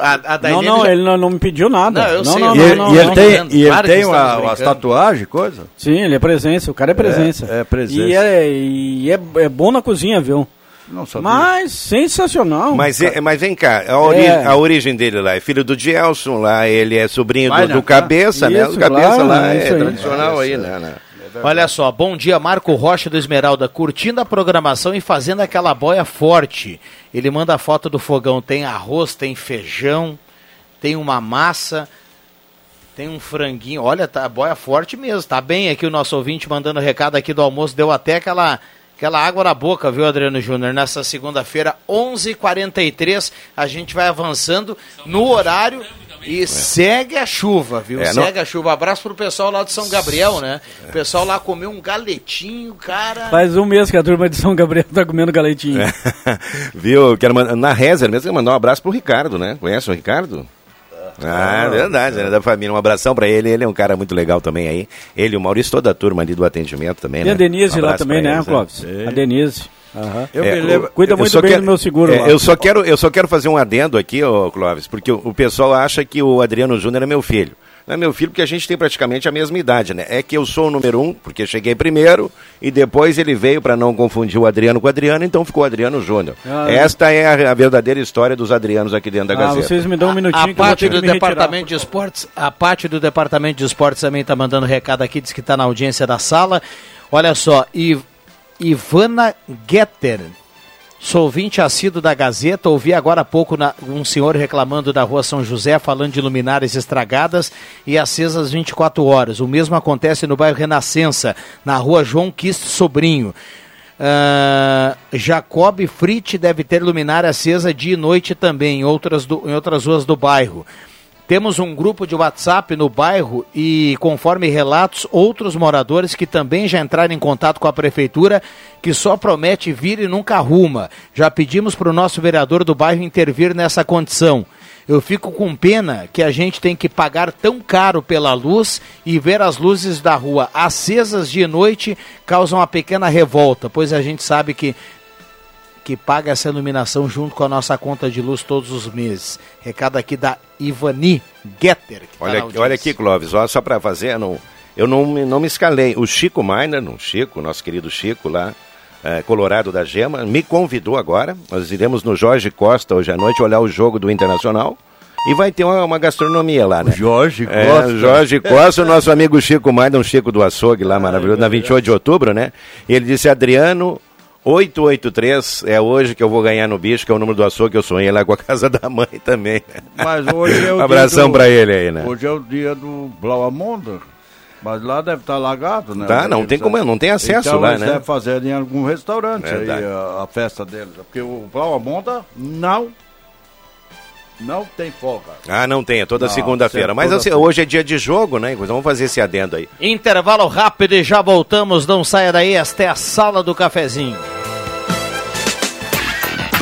A, a Não, não, já- ele não, não me pediu nada. Não, eu não, sei, não, E não, ele, não, e ele tem, e ele Claro tem uma, as tatuagens, coisa? Sim, ele é presença, o cara é presença. é presença. E é, e é, é bom na cozinha, viu? Não sabia. Mas sensacional. Mas, é- mas vem cá, a, ori- É. a origem dele lá é filho do Gelson, lá ele é sobrinho Vai, do, né? do Cabeça, né? Isso, O Cabeça claro, lá é é, isso aí. tradicional aí, né? né? Olha só, bom dia, Marco Rocha do Esmeralda, curtindo a programação e fazendo aquela boia forte. Ele manda a foto do fogão, tem arroz, tem feijão, tem uma massa, tem um franguinho. Olha, tá boia forte mesmo, tá bem aqui o nosso ouvinte mandando recado aqui do almoço, deu até aquela aquela água na boca, viu, Adriano Júnior? Nessa segunda-feira, 11h43, a gente vai avançando no horário e segue a chuva, viu? É, não- segue a chuva. Abraço pro pessoal lá de São Gabriel, né? O pessoal lá comeu um galetinho, cara. Faz um mês que a turma de São Gabriel tá comendo galetinho. É. (laughs) Viu? Quero mandar, na Rezer mesmo, quero mandar um abraço pro Ricardo, né? Conhece o Ricardo? Ah, verdade, né? Da família. Um abração pra ele. Ele é um cara muito legal também aí. Ele e o Maurício, toda a turma ali do atendimento também, E né? a Denise Um lá também, né, eles, Clóvis? A Denise. Aham. Eu É, Cuida eu muito bem quero- do meu seguro é, lá. Eu só, quero, eu só quero fazer um adendo aqui, ô Clóvis, porque o, o pessoal acha que o Adriano Júnior é meu filho. Não é meu filho porque a gente tem praticamente a mesma idade, né? É que eu sou o número um, porque cheguei primeiro, e depois ele veio para não confundir o Adriano com o Adriano, então ficou Adriano Júnior. Ah, Esta é a, a verdadeira história dos Adrianos aqui dentro da Ah, Gazeta. vocês me dão um minutinho A que eu vou parte do me retirar. departamento de esportes, a parte do departamento de esportes também está mandando recado aqui, diz que está na audiência da sala. Olha só, I- Ivana Getter, sou ouvinte assíduo da Gazeta, ouvi agora há pouco na- um senhor reclamando da rua São José, falando de luminárias estragadas e acesas 24 horas. O mesmo acontece no bairro Renascença, na rua João Quist Sobrinho. Ah, Jacob Frit deve ter luminária acesa dia e noite também em outras, do- em outras ruas do bairro. Temos um grupo de WhatsApp no bairro e, conforme relatos, outros moradores que também já entraram em contato com a prefeitura, que só promete vir e nunca arruma. Já pedimos para o nosso vereador do bairro intervir nessa condição. Eu fico com pena que a gente tem que pagar tão caro pela luz e ver as luzes da rua acesas de noite causam uma pequena revolta, pois a gente sabe que que paga essa iluminação junto com a nossa conta de luz todos os meses. Recado aqui da Ivani Getter. que tá Olha, aqui- olha Clóvis, ó, só para fazer, não, eu não, me- não me escalei. O Chico Miner, não, Chico, nosso querido Chico lá, eh, Colorado da Gema, me convidou agora. Nós iremos no Jorge Costa hoje à noite olhar o jogo do Internacional. E vai ter uma, uma gastronomia lá, né? Jorge É, Costa. Jorge Costa, o nosso amigo Chico Miner, um Chico do Açougue lá, maravilhoso, na 28 de outubro, né? E ele disse, Adriano, 883 é hoje que eu vou ganhar no bicho, que é o número do açougue que eu sonhei lá com a casa da mãe também. Mas hoje é o (laughs) Um abração do- pra ele aí, né? Hoje é o dia do Blauamonda. Mas lá deve estar lagado, né? Tá, não tem como, não tem acesso então, lá, eles né? devem fazer em algum restaurante Verdade. aí a, a festa deles. Porque o Plau Monta não, não tem folga. Ah, não tem, é toda segunda-feira. sempre Mas toda assim, hoje é dia de jogo, né? Então vamos fazer esse adendo aí. Intervalo rápido e já voltamos. Não saia daí, esta é a sala do cafezinho.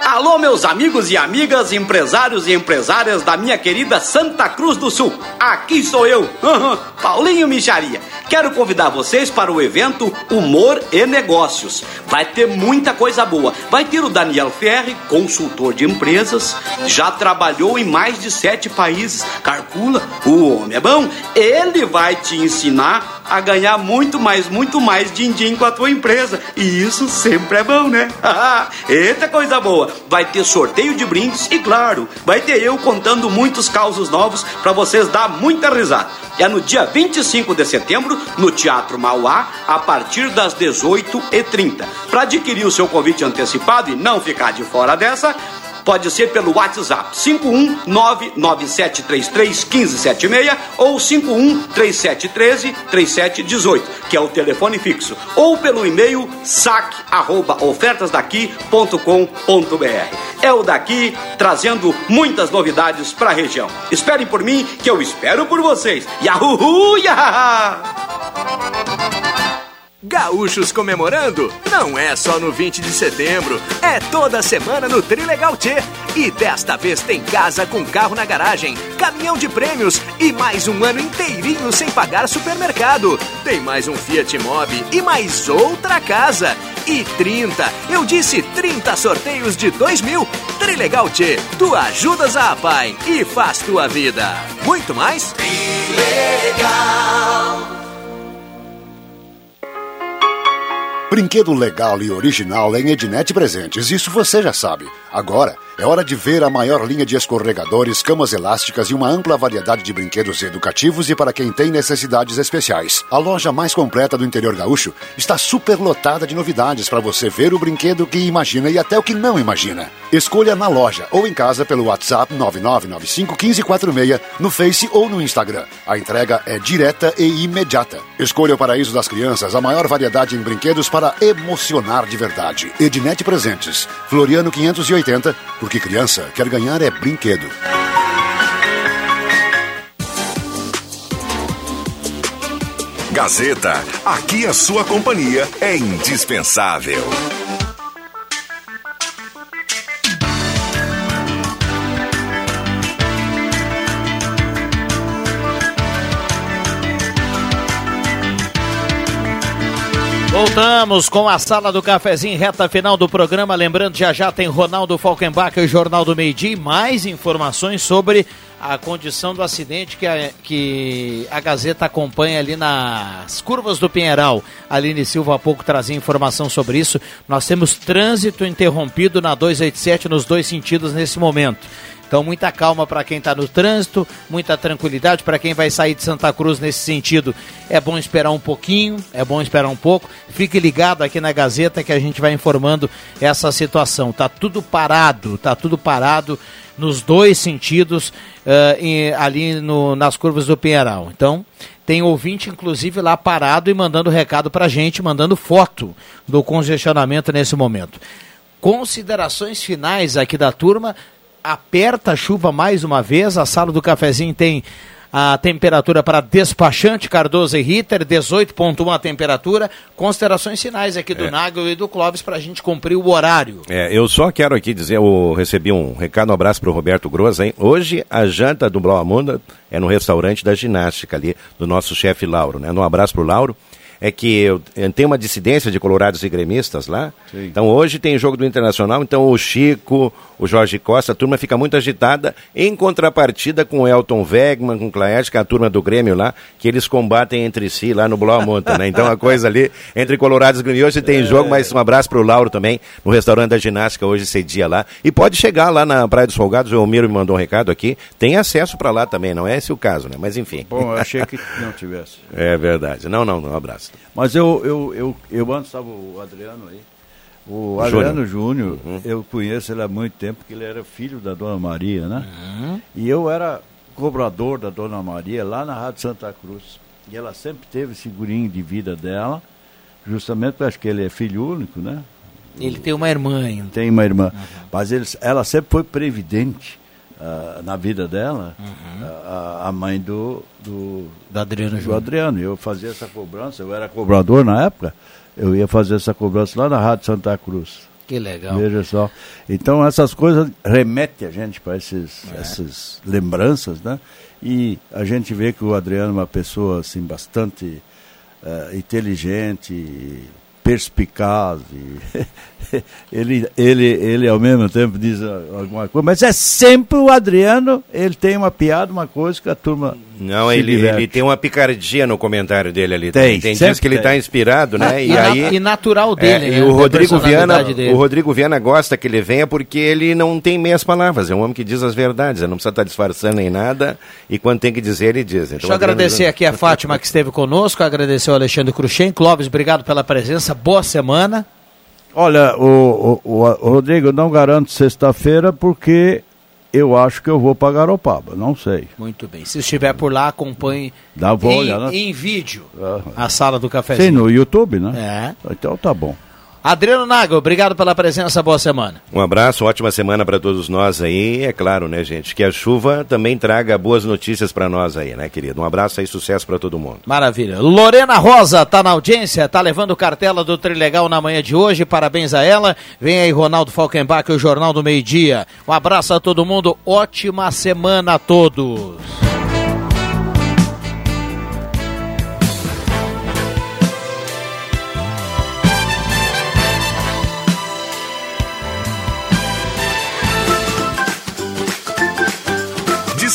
Alô, meus amigos e amigas, empresários e empresárias da minha querida Santa Cruz do Sul. Aqui sou eu, (laughs) Paulinho Micharia. Quero convidar vocês para o evento Humor e Negócios. Vai ter muita coisa boa. Vai ter o Daniel Ferri, consultor de empresas, já trabalhou em mais de sete países. Calcula, o homem é bom. Ele vai te ensinar a ganhar muito mais, muito mais din-din com a tua empresa. E isso sempre é bom, né? (laughs) Eita coisa boa! Vai ter sorteio de brindes e, claro, vai ter eu contando muitos causos novos para vocês dar muita risada. É no dia 25 de setembro, no Teatro Mauá, a partir das 18h30. Para adquirir o seu convite antecipado e não ficar de fora dessa, pode ser pelo WhatsApp 51997331576 ou 5137133718, que é o telefone fixo, ou pelo e-mail saque@ofertasdaqui.com.br. É o daqui trazendo muitas novidades para a região. Esperem por mim que eu espero por vocês. Yahoo! Yahaha! Gaúchos comemorando não é só no 20 de setembro, é toda semana no Trilegal T. E desta vez tem casa com carro na garagem, caminhão de prêmios e mais um ano inteirinho sem pagar supermercado. Tem mais um Fiat Mobi e mais outra casa. E 30, eu disse 30 sorteios de 2 mil. Trilegal T, tu ajudas a pai e faz tua vida. Muito mais? Trilegal. Brinquedo legal e original em Ednet Presentes, isso você já sabe. Agora é hora de ver a maior linha de escorregadores, camas elásticas e uma ampla variedade de brinquedos educativos e para quem tem necessidades especiais. A loja mais completa do interior gaúcho está super lotada de novidades para você ver o brinquedo que imagina e até o que não imagina. Escolha na loja ou em casa pelo WhatsApp 9995 1546, no Face ou no Instagram. A entrega é direta e imediata. Escolha o Paraíso das Crianças, a maior variedade em brinquedos para emocionar de verdade. Ednet Presentes, Floriano 580, porque criança quer ganhar é brinquedo. Gazeta, aqui a sua companhia é indispensável. Voltamos com a sala do cafezinho, reta final do programa. Lembrando, já já tem Ronaldo Falkenbach e o Jornal do Meio Dia e mais informações sobre a condição do acidente que a, que a Gazeta acompanha ali nas curvas do Pinheiral. Aline Silva há pouco trazia informação sobre isso. Nós temos trânsito interrompido na 287 nos dois sentidos nesse momento. Então, muita calma para quem está no trânsito, muita tranquilidade para quem vai sair de Santa Cruz nesse sentido. É bom esperar um pouquinho, é bom esperar um pouco. Fique ligado aqui na Gazeta que a gente vai informando essa situação. Tá tudo parado, tá tudo parado nos dois sentidos uh, em, ali no, nas curvas do Pinheiral. Então, tem ouvinte, inclusive, lá parado e mandando recado para a gente, mandando foto do congestionamento nesse momento. Considerações finais aqui da turma. Aperta a chuva mais uma vez. A sala do cafezinho tem a temperatura para despachante Cardoso e Ritter, 18,1 a temperatura. Considerações finais aqui do é. Nagel e do Clóvis para a gente cumprir o horário. É, eu só quero aqui dizer, eu recebi um recado, um abraço para o Roberto Groza, hein? Hoje a janta do Amunda é no restaurante da ginástica ali, do nosso chefe Lauro, né? Um abraço para o Lauro é que eu, eu tem uma dissidência de colorados e gremistas lá. Sim. Então hoje tem jogo do Internacional, então o Chico, o Jorge Costa, a turma fica muito agitada, em contrapartida com o Elton Wegman, com o Claert, que é a turma do Grêmio lá, que eles combatem entre si lá no Bloamonta, né? Então a coisa ali, entre colorados e gremistas, hoje tem é. jogo, mas um abraço para o Lauro também, no restaurante da ginástica hoje cedia lá. E pode chegar lá na Praia dos Folgados, o Elmiro me mandou um recado aqui, tem acesso para lá também, não é esse o caso, né? Mas enfim. Bom, eu achei que não tivesse. (laughs) é verdade. Não, não, um abraço. Mas eu, eu, eu, eu antes estava o Adriano aí. O Adriano Júnior, uhum. eu conheço ele há muito tempo, porque ele era filho da Dona Maria, né? Uhum. E eu era cobrador da Dona Maria lá na Rádio Santa Cruz. E ela sempre teve segurinho de vida dela, justamente porque acho que ele é filho único, né? Ele tem uma irmã ainda. Tem uma irmã. Uhum. Mas ele, ela sempre foi previdente uh, na vida dela, uhum. uh, a mãe do, do, do Adriano. Do Adriano. Eu fazia essa cobrança, eu era cobrador na época, eu ia fazer essa cobrança lá na Rádio Santa Cruz. Que legal. Veja só. Então essas coisas remetem a gente para esses, é. essas lembranças, né? E a gente vê que o Adriano é uma pessoa assim bastante uh, inteligente, perspicaz. (laughs) Ele, ele, ele ao mesmo tempo diz alguma coisa, mas é sempre o Adriano, ele tem uma piada, uma coisa que a turma. Não, ele, ele tem uma picardia no comentário dele ali. Tem, tem diz que ele está inspirado, né? Ah, e, e, aí, e natural dele, é, né? E o Rodrigo Viana, dele. o Rodrigo Viana gosta que ele venha porque ele não tem meias palavras, é um homem que diz as verdades, ele não precisa estar tá disfarçando nem nada, e quando tem que dizer, ele diz. Então, Deixa eu agradecer aqui a Fátima que esteve conosco, agradecer ao Alexandre Cruxem, Clóvis, obrigado pela presença, boa semana. Olha, o, o, o Rodrigo, não garanto sexta-feira porque eu acho que eu vou para Garopaba, não sei. Muito bem. Se estiver por lá, acompanhe Dá em, em vídeo uhum. a sala do cafezinho. Sim, no YouTube, né? É. Então tá bom. Adriano Nago, obrigado pela presença, boa semana. Um abraço, ótima semana para todos nós aí. É claro, né, gente, que a chuva também traga boas notícias para nós aí, né, querido? Um abraço aí, sucesso para todo mundo. Maravilha. Lorena Rosa tá na audiência, tá levando cartela do Trilegal na manhã de hoje, parabéns a ela. Vem aí Ronaldo Falkenbach, o Jornal do Meio Dia. Um abraço a todo mundo, ótima semana a todos.